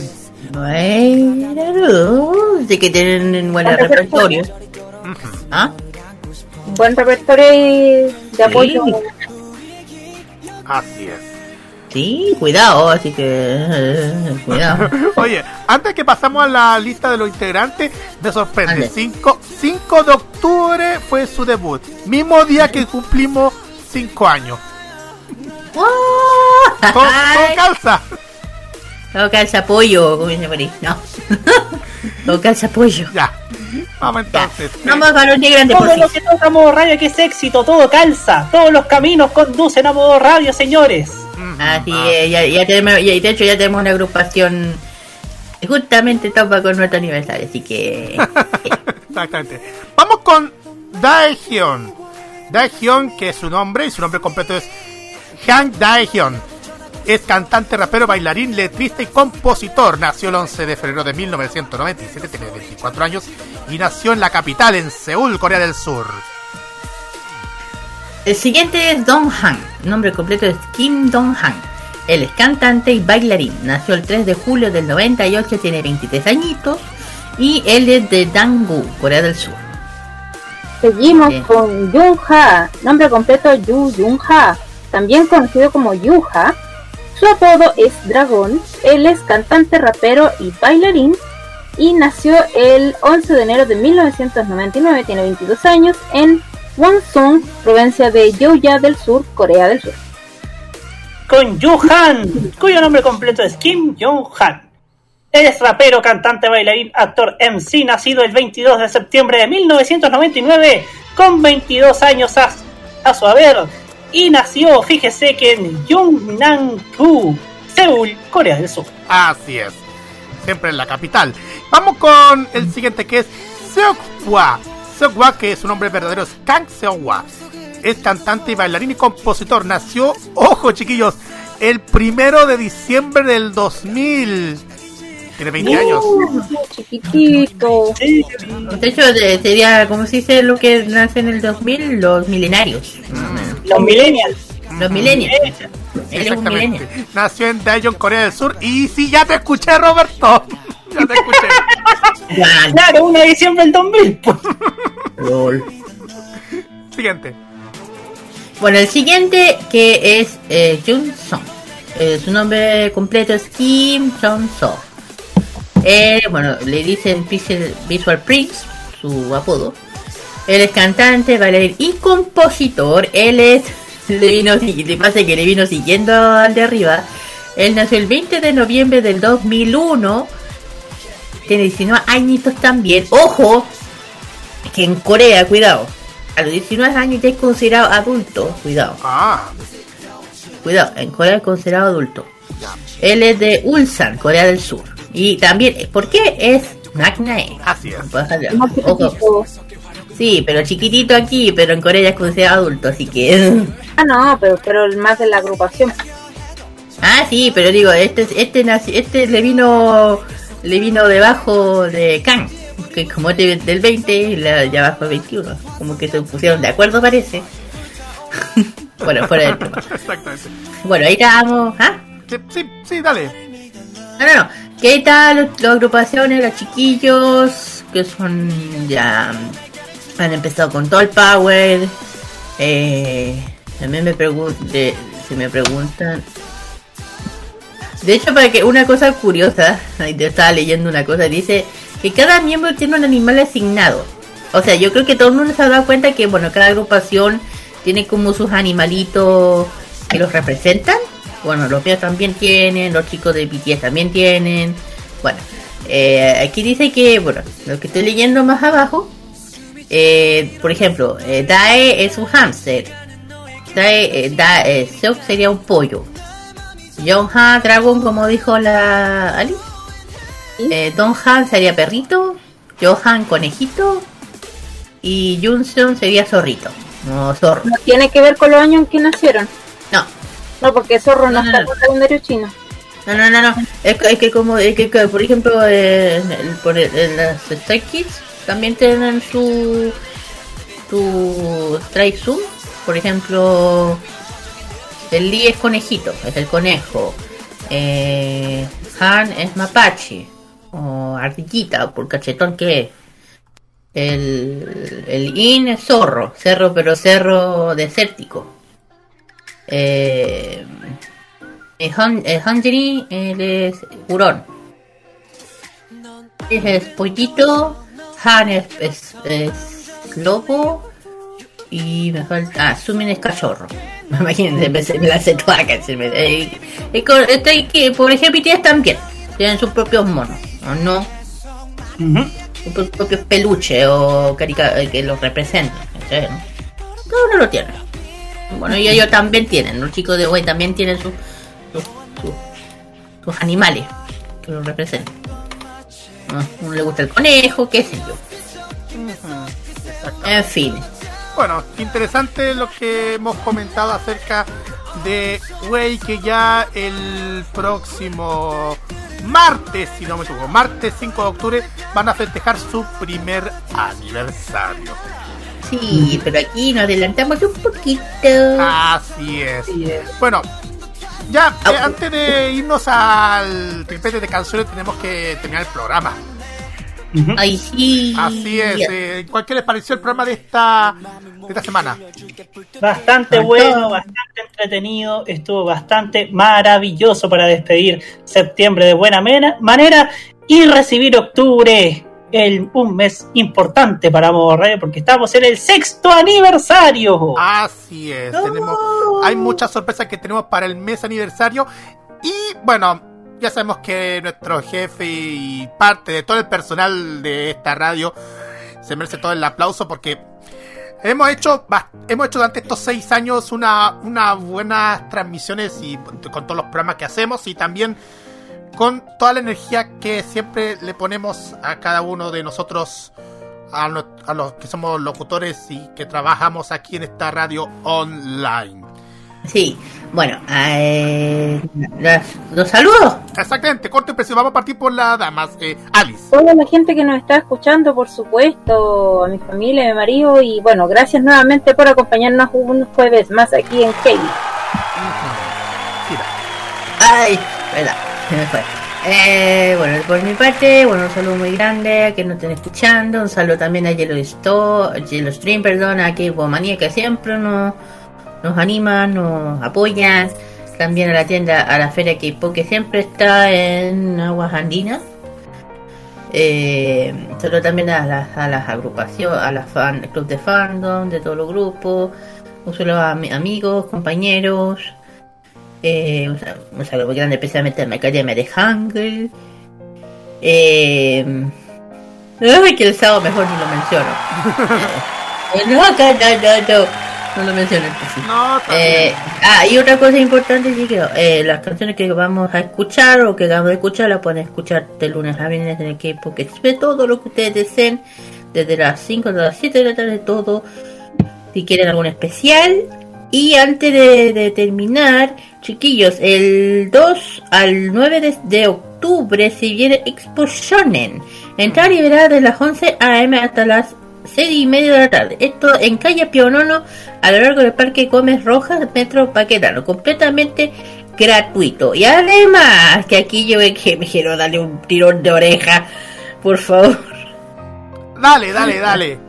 Bueno, de que tienen buen repertorio. ¿Ah? Buen repertorio y de apoyo. Así es. Sí, cuidado, así que eh, cuidado. Oye, antes que pasamos a la lista de los integrantes, me sorprende. 5, 5 de octubre fue su debut, mismo día que cumplimos 5 años. todo, todo calza. Todo calza pollo, como dice por ahí. No. todo calza pollo. Ya. Vamos entonces. Vamos a los integrantes. Todo lo que toca modo radio que es éxito, todo calza. Todos los caminos conducen a modo radio, señores. Así es, ya, ya tenemos, ya, de hecho ya tenemos una agrupación justamente topa con nuestro aniversario, así que... Exactamente. Vamos con Daehyun. Daehyun, que es su nombre, y su nombre completo es Han Daehyun. Es cantante, rapero, bailarín, letrista y compositor. Nació el 11 de febrero de 1997, tiene 24 años y nació en la capital, en Seúl, Corea del Sur. El siguiente es Dong Han. Nombre completo es Kim Dong Han. Él es cantante y bailarín. Nació el 3 de julio del 98, tiene 23 añitos. Y él es de Danggu, Corea del Sur. Seguimos con Jung Ha. Nombre completo Yu Jung Ha. También conocido como Yuha. Su apodo es Dragón. Él es cantante, rapero y bailarín. Y nació el 11 de enero de 1999, tiene 22 años, en Wonsun, provincia de Yeoya del Sur, Corea del Sur. Con Han, cuyo nombre completo es Kim Jong-han. Es rapero, cantante, bailarín, actor MC, nacido el 22 de septiembre de 1999, con 22 años a, a su haber, y nació, fíjese que en Yunnan-gu, Seúl, Corea del Sur. Así es, siempre en la capital. Vamos con el siguiente que es Seokhwa. Seokhwa, que su nombre verdadero es Kang Seokhwa. Es cantante y bailarín y compositor. Nació, ojo chiquillos, el primero de diciembre del 2000. Tiene 20 años. chiquitito. De hecho, sería, como se dice lo que nace en el 2000? Los milenarios. Los millennials. Los millennials. Exactamente. Nació en Daejeon, Corea del Sur. Y sí, ya te escuché, Roberto. Ya te escuché. claro, una de diciembre del 2000. Siguiente. Bueno, el siguiente que es eh, Jun Song. Eh, su nombre completo es Kim Jong So. Eh, bueno, le dicen Visual Prince, su apodo. Él es cantante, bailarín y compositor. Él es. Le vino, le pasa que le vino siguiendo al de arriba. Él nació el 20 de noviembre del 2001. Tiene 19 añitos también. Ojo, que en Corea, cuidado. A los 19 años ya es considerado adulto. Cuidado. Ah. Cuidado, en Corea es considerado adulto. Él es de Ulsan, Corea del Sur. Y también, ¿por qué es Magnae? Así es. Ojo. Sí, pero chiquitito aquí, pero en Corea ya es considerado adulto, así que... Ah, no, pero, pero más de la agrupación. Ah, sí, pero digo, este este este le vino le vino debajo de Kang, que como este del 20 y la de abajo del 21, como que se pusieron de acuerdo parece. bueno, fuera del tema. Exactamente. Bueno, ahí estamos, ¿ah? Sí, sí, dale. No, no, no. Que ahí están las agrupaciones, los chiquillos, que son ya han empezado con todo el power. Eh, también me pregunté, si me preguntan. De hecho, para que una cosa curiosa, te estaba leyendo una cosa, dice que cada miembro tiene un animal asignado. O sea, yo creo que todo el mundo se ha dado cuenta que, bueno, cada agrupación tiene como sus animalitos que los representan. Bueno, los míos también tienen, los chicos de BTS también tienen. Bueno, eh, aquí dice que, bueno, lo que estoy leyendo más abajo, eh, por ejemplo, eh, Dae es un hamster. Dae, eh, Dae Seok sería un pollo. Jongha dragón, como dijo la Ali. Eh, Donghan sería perrito. Johan conejito. Y Junseon sería zorrito. No, zorro. ¿No tiene que ver con los años en que nacieron? No. No, porque zorro no, está en el calendario chino. No, no, no, no. Es, que- es que como, es que, por ejemplo, eh, el- por el- en las Stray Kids también tienen su, su Stray Zoom, por ejemplo, el Lee es conejito, es el conejo. Eh, Han es mapache, o ardillita, por cachetón que es. El, el In es zorro, cerro, pero cerro desértico. Eh, el, Han, el es hurón. Es, pollito, Han es, es lobo y me falta. Ah, Sumin es cachorro. Imagínense, me, me la sé toda se me, eh, eh, este, que, por ejemplo, tienes también. Tienen sus propios monos, ¿o no? Sus propios peluches o carica eh, que los representan. ¿no? Todo uno lo tiene. Bueno, y ellos también tienen. Los chicos de hoy también tienen sus, sus, sus, animales que los representan. A uno le gusta el conejo, qué sé yo. En fin. Bueno, interesante lo que hemos comentado acerca de Way que ya el próximo martes, si no me equivoco, martes 5 de octubre van a festejar su primer aniversario. Sí, pero aquí nos adelantamos un poquito. Así es. Bueno, ya eh, antes de irnos al tripete de canciones tenemos que terminar el programa. Ay, sí. Así es. Eh, ¿Cuál les pareció el programa de esta, de esta semana? Bastante bueno, bastante entretenido. Estuvo bastante maravilloso para despedir septiembre de buena manera y recibir octubre. El, un mes importante para Modo porque estamos en el sexto aniversario. Así es, tenemos, hay muchas sorpresas que tenemos para el mes aniversario y bueno, ya sabemos que nuestro jefe y parte de todo el personal de esta radio se merece todo el aplauso porque hemos hecho hemos hecho durante estos seis años una, una buenas transmisiones y con todos los programas que hacemos y también con toda la energía que siempre le ponemos a cada uno de nosotros a, a los que somos locutores y que trabajamos aquí en esta radio online. Sí, bueno, eh, los saludos. Exactamente, corto y preciso. Vamos a partir por la damas. Eh, Alice. Hola a la gente que nos está escuchando, por supuesto, a mi familia, a mi marido. Y bueno, gracias nuevamente por acompañarnos un jueves más aquí en Kelly. Ay, verdad, se me fue. Eh, bueno, por mi parte, bueno, un saludo muy grande a quien nos estén escuchando. Un saludo también a Yellow, Store, Yellow Stream, perdón, a K-Manía que siempre nos nos animan, nos apoyan. También a la tienda, a la feria que que siempre está en Aguas Andinas. Eh, solo también a las, a las agrupaciones, a las fan, club de fandom, de todos los grupos, un solo a amigos, compañeros, eh, un, saludo muy grande especialmente a mi academia de Hangul. Eh, que el sábado mejor ni lo menciono. Eh, no, no, no, no no lo mencioné. No, eh, ah, y otra cosa importante, sí que eh, las canciones que vamos a escuchar o que vamos a escuchar las pueden escuchar de lunes a viernes en el equipo que ve todo lo que ustedes deseen, desde las 5 hasta las 7 de la tarde, todo. Si quieren algún especial. Y antes de, terminar, chiquillos, el 2 al 9 de, octubre se viene Expo Shonen. Entrar y verá de las 11 a.m. hasta las 6 y media de la tarde. Esto en calle Pionono, a lo largo del Parque Gómez Rojas, Metro Paquetano, completamente gratuito. Y además, que aquí yo que me quiero darle un tirón de oreja, por favor. Dale, dale, dale.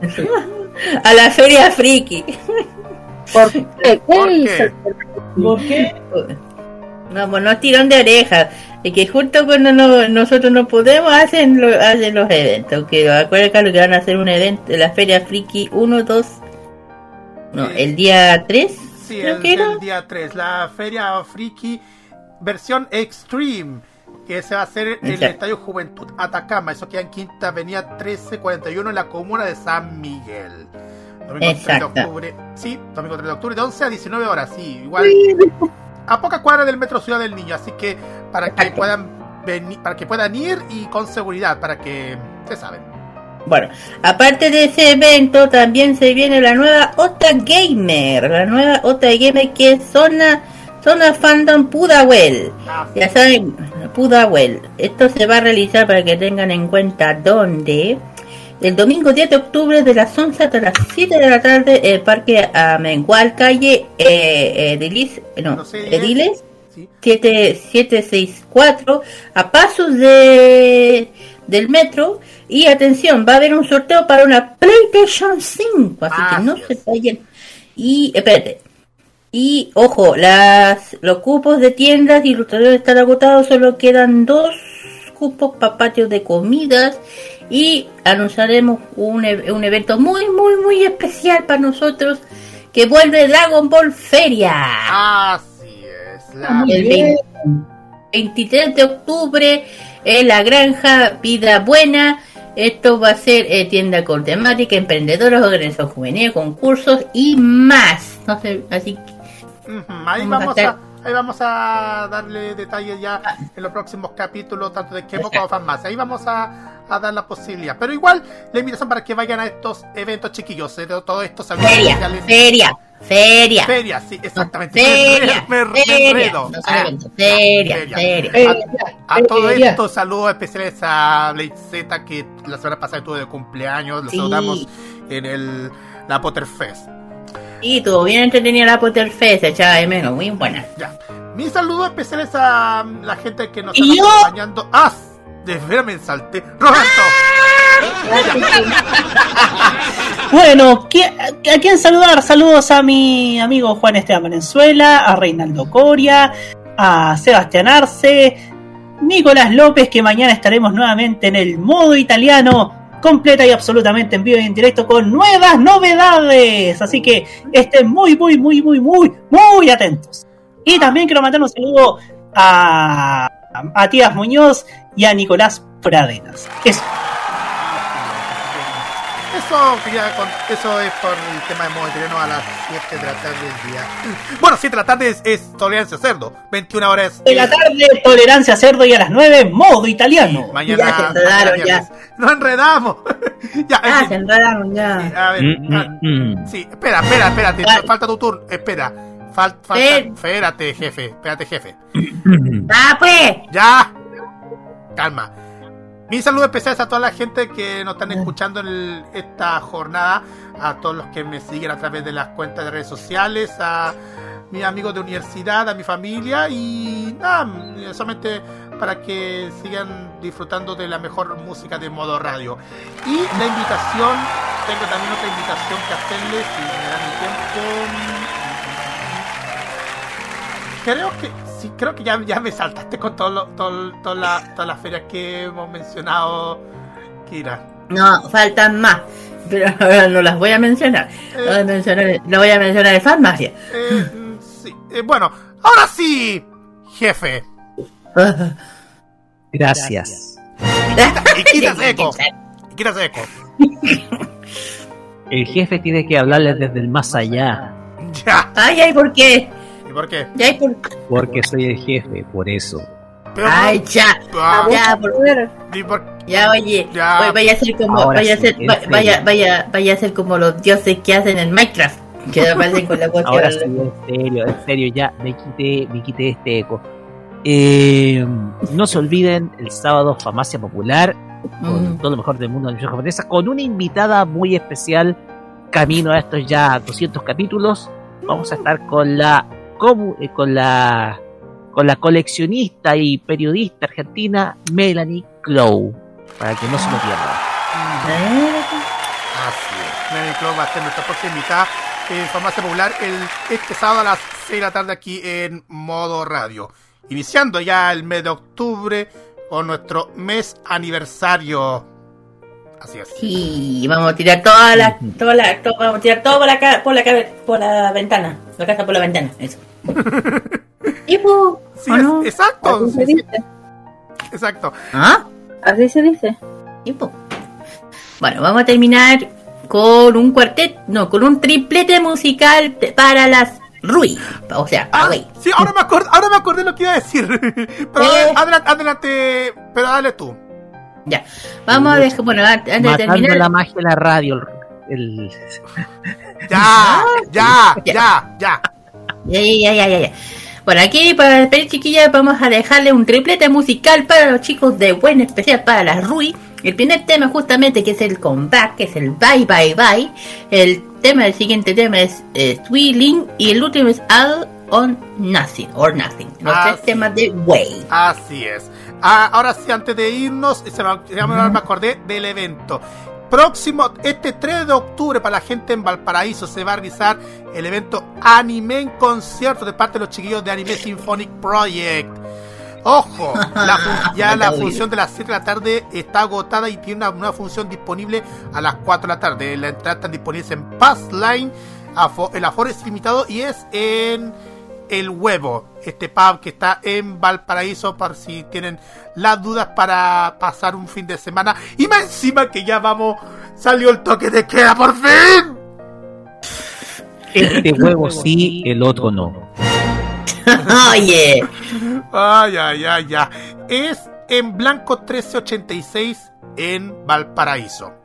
a la Feria Friki. ¿Por qué? ¿Por qué? ¿Por qué? No, pues no tirón de orejas. Y que justo cuando nosotros no podemos hacer, los eventos. Que acuérdate que van a hacer un evento, la Feria Friki 1, 2. No, el día 3. Sí, el, el, día 3. La Feria Friki versión Extreme. Que se va a hacer en el Estadio Juventud Atacama. Eso queda en Quinta Avenida 1341 en la comuna de San Miguel. Domingo 3 de octubre. Sí, domingo 3 de octubre, de 11 a 19 horas. Sí, igual a poca cuadra del metro Ciudad del Niño, así que para que puedan venir, para que puedan ir y con seguridad, para que se saben. Bueno, aparte de ese evento, también se viene la nueva Ota Gamer, la nueva Ota Gamer que es zona, zona fandom Pudahuel. Ah, ya saben, Pudahuel. Esto se va a realizar para que tengan en cuenta dónde el domingo 10 de octubre de las 11 hasta las 7 de la tarde, el Parque Amengual, calle eh, Edilis, no, Ediles, 7764, a pasos de del metro. Y atención, va a haber un sorteo para una PlayStation 5, así que no se vayan. Y, espérate, y ojo, las, los cupos de tiendas y ilustradores están agotados, solo quedan dos cupos para patios de comidas y anunciaremos un, e, un evento muy, muy, muy especial para nosotros que vuelve Dragon Ball Feria. Así es. La... El 23 de octubre en la granja Vida Buena. Esto va a ser eh, tienda con temática, emprendedores, organización juvenil, concursos y más. No sé, así que ahí vamos, a, ahí vamos a darle detalles ya en los próximos capítulos, tanto de Kemo como más Ahí vamos a, a, dar la posibilidad. Pero igual, la invitación para que vayan a estos eventos chiquillos, de todo esto feria, feria, feria. Feria, sí, exactamente. Feria, me, enredo. feria, feria. A, todo esto, saludos especiales a Blade Z, que la semana pasada estuvo de cumpleaños. Lo saludamos en el la Potterfest. Y estuvo bien entretenida la Potterfest, echaba de menos, muy buena. Ya. Mis saludos especiales a la gente que nos está acompañando. ¡Ah! De veras me salté. ¡Roberto! bueno, ¿a quién saludar? Saludos a mi amigo Juan Esteban Venezuela, a Reinaldo Coria, a Sebastián Arce, Nicolás López, que mañana estaremos nuevamente en el modo italiano completa y absolutamente en vivo y en directo con nuevas novedades. Así que estén muy, muy, muy, muy, muy, muy atentos. Y también quiero mandar un saludo a Matías Muñoz y a Nicolás Pradenas. Eso. Eso, eso es por el tema de modo italiano a las 7 de la tarde del día. Bueno, 7 de la tarde es, tolerancia cerdo, 21 horas. De la tarde, tolerancia cerdo y a las 9, modo italiano. Mañana. Ya se enredaron, ya. Nos enredamos. ya, ah, se enredaron, ya. Sí, a ver, mm, ah, mm, mm. sí, espera, espera, espérate. Falta tu turno. Espera. Falta, espérate, jefe. Espérate, jefe. ¡Ah, pues! Ya. Calma. Mi saludo especial a toda la gente que nos están escuchando en esta jornada, a todos los que me siguen a través de las cuentas de redes sociales, a mis amigos de universidad, a mi familia y nada, solamente para que sigan disfrutando de la mejor música de modo radio. Y la invitación, tengo también otra invitación que hacerles, si me dan el tiempo. Creo que sí, creo que ya, ya me saltaste con todo todo, toda todas las ferias que hemos mencionado, Kira. No, faltan más, pero no las voy a mencionar. no, voy a mencionar no voy a mencionar de farmacia. Eh, sí. Eh, bueno, ahora sí, jefe. Gracias. Y quítase eco. Y quítase eco. El jefe tiene que hablarle desde el más allá. Ya. Ay, ay, ¿por qué? ¿Y por qué? Porque soy el jefe, por eso. Ay, ya. Ah, ya, por... ya, oye. Vaya a ser como, vaya a ser, vaya, vaya, vaya a ser como los dioses que hacen en Minecraft. Que aparecen con la voz Ahora sí, en serio, en serio, ya me quité, me quité este eco. Eh, no se olviden el sábado Famacia Popular con mm. todo lo mejor del mundo de la japonesa con una invitada muy especial camino a estos ya 200 capítulos vamos a estar con la eh, con la con la coleccionista y periodista argentina Melanie Clow para que no se lo pierdan así es Melanie Clow va a ser nuestra próxima invitada en Farmacia Popular el, este sábado a las 6 de la tarde aquí en modo radio iniciando ya el mes de octubre con nuestro mes aniversario. Así es. Sí, vamos a tirar toda la, toda la, vamos a tirar todo por la, por la, por la ventana, la casa por la ventana, eso. ¿Y sí, exacto. Así se dice. Exacto. ¿Ah? Así se dice. ¿Y Bueno, vamos a terminar con un cuarteto, no, con un triplete musical para las Rui. O sea, ah, Sí, ahora me, acordé, ahora me acordé lo que iba a decir. Pero eh. adelante, pero dale tú. Ya. Vamos a dejar, bueno, antes de terminar. la magia de la radio. El... Ya, ya, ya, ya. Ya, ya, ya, ya, ya. Bueno, aquí para despedir chiquillas vamos a dejarle un triplete musical para los chicos de Buen Especial para las Rui El primer tema justamente que es el comeback, que es el Bye Bye Bye. El tema, el siguiente tema es eh, Sweeling y el último es All on Nothing or Nothing. Los tres temas de Way. Así es. Ah, ahora sí, antes de irnos, se me, se me acordé del evento. Próximo, este 3 de octubre, para la gente en Valparaíso, se va a realizar el evento Anime en concierto de parte de los chiquillos de Anime Symphonic Project. Ojo, ya la función de las 7 de la tarde está agotada y tiene una nueva función disponible a las 4 de la tarde. La entrada está disponible en Passline, el aforo es limitado y es en el Huevo, este pub que está en Valparaíso, para si tienen las dudas para pasar un fin de semana. Y más encima que ya vamos, salió el toque de queda por fin. Este huevo sí, el otro no. Oye. Ay, ay, ay, ya. Es en Blanco 1386 en Valparaíso.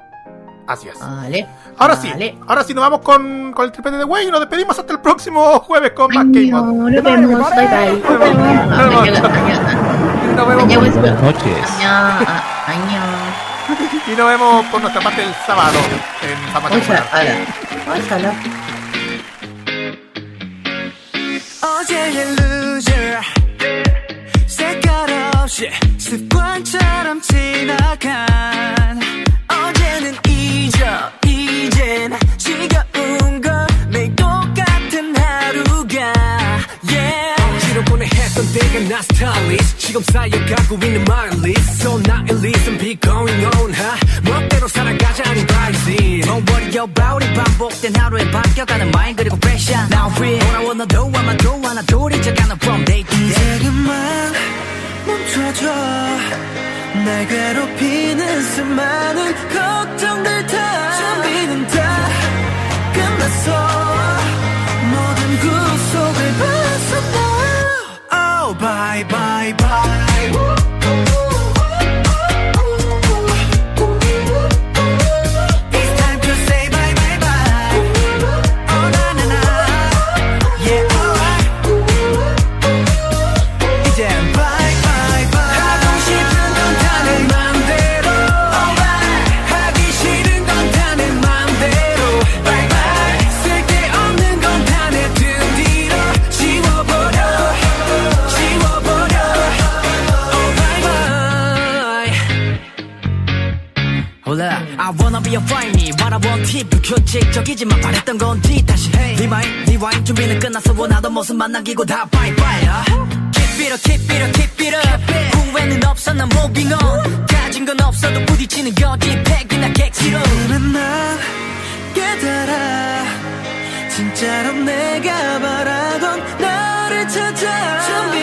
Así es. Vale. Ahora sí, ahora sí nos vamos con, con el triple de Way y nos despedimos hasta el próximo jueves con más Game Nos vemos, bye bye. Nos vemos. Buenas noches. Y nos vemos por nuestra parte el sábado en Farmacia Ojalá. 어제의 loser 색깔 없이 습관처럼 지나간 어제는 잊어. 이젠 지겨운 걸 매일 똑같은 하루가. Yeah. 억지로 보내 했던 때가 나 스타일리스트. 지금 쌓여가고 있는 마일리스트 So not at least I'm be going on huh? 멋대로 살아가자는 바이지 Don't worry about it. 반복된 하루에 바뀌어가는 마인 그리고 패션 Now free. 돌아오너도 아마 또 하나 둘이 적가는 from day to day. 지금만 멈춰줘 날 괴롭히는 수많은 걱정들 다 준비는 다 끝났어. 모든 구속을 벗어나 Oh bye bye What I want tip 규칙적이지만 바랬던 건지 다시 해 Rewind, rewind. 준비는 끝났어. 원하던 모습 만 남기고 다 bye Keep it up, keep it up, keep it up. 후회는 없어 난 moving on. 가진 건 없어도 부딪히는 거지 팩이나 객지로. 난 깨달아. 진짜로 내가 바라던 나를 찾아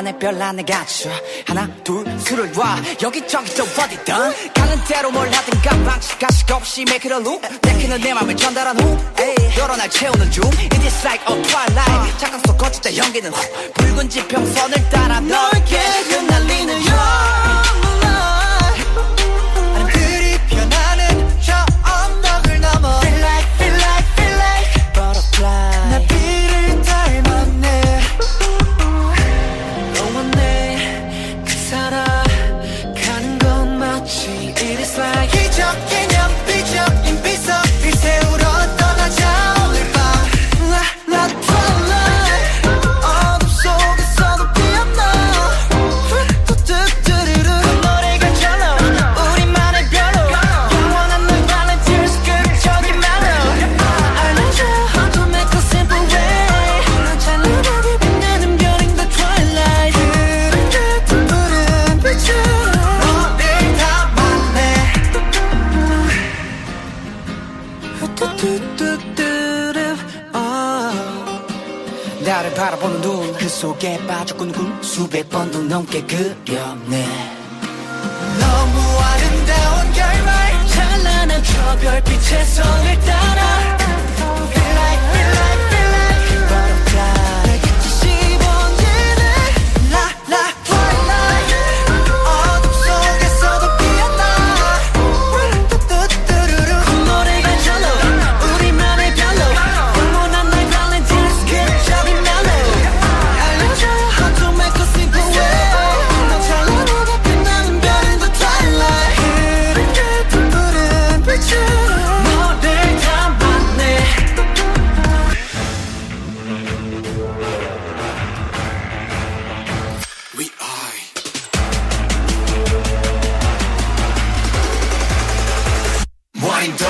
안에 별 안에 갇혀. 하나 둘 술을 와. 여기저기 또 어디든. 가는 대로 뭘 하든가. 방식 가식 없이 make it a loop. 내키는 내 맘을 전달한 후 여러 날 채우는 중. It is like a twilight. 잠깐 속 거치자 연기는 후. 붉은 지평선을 깊게 빠졌군 꿈 수백 번도 넘게 그려내 너무 아름다운 결말 찬란한 저 별빛의 성을 따라 I'm done.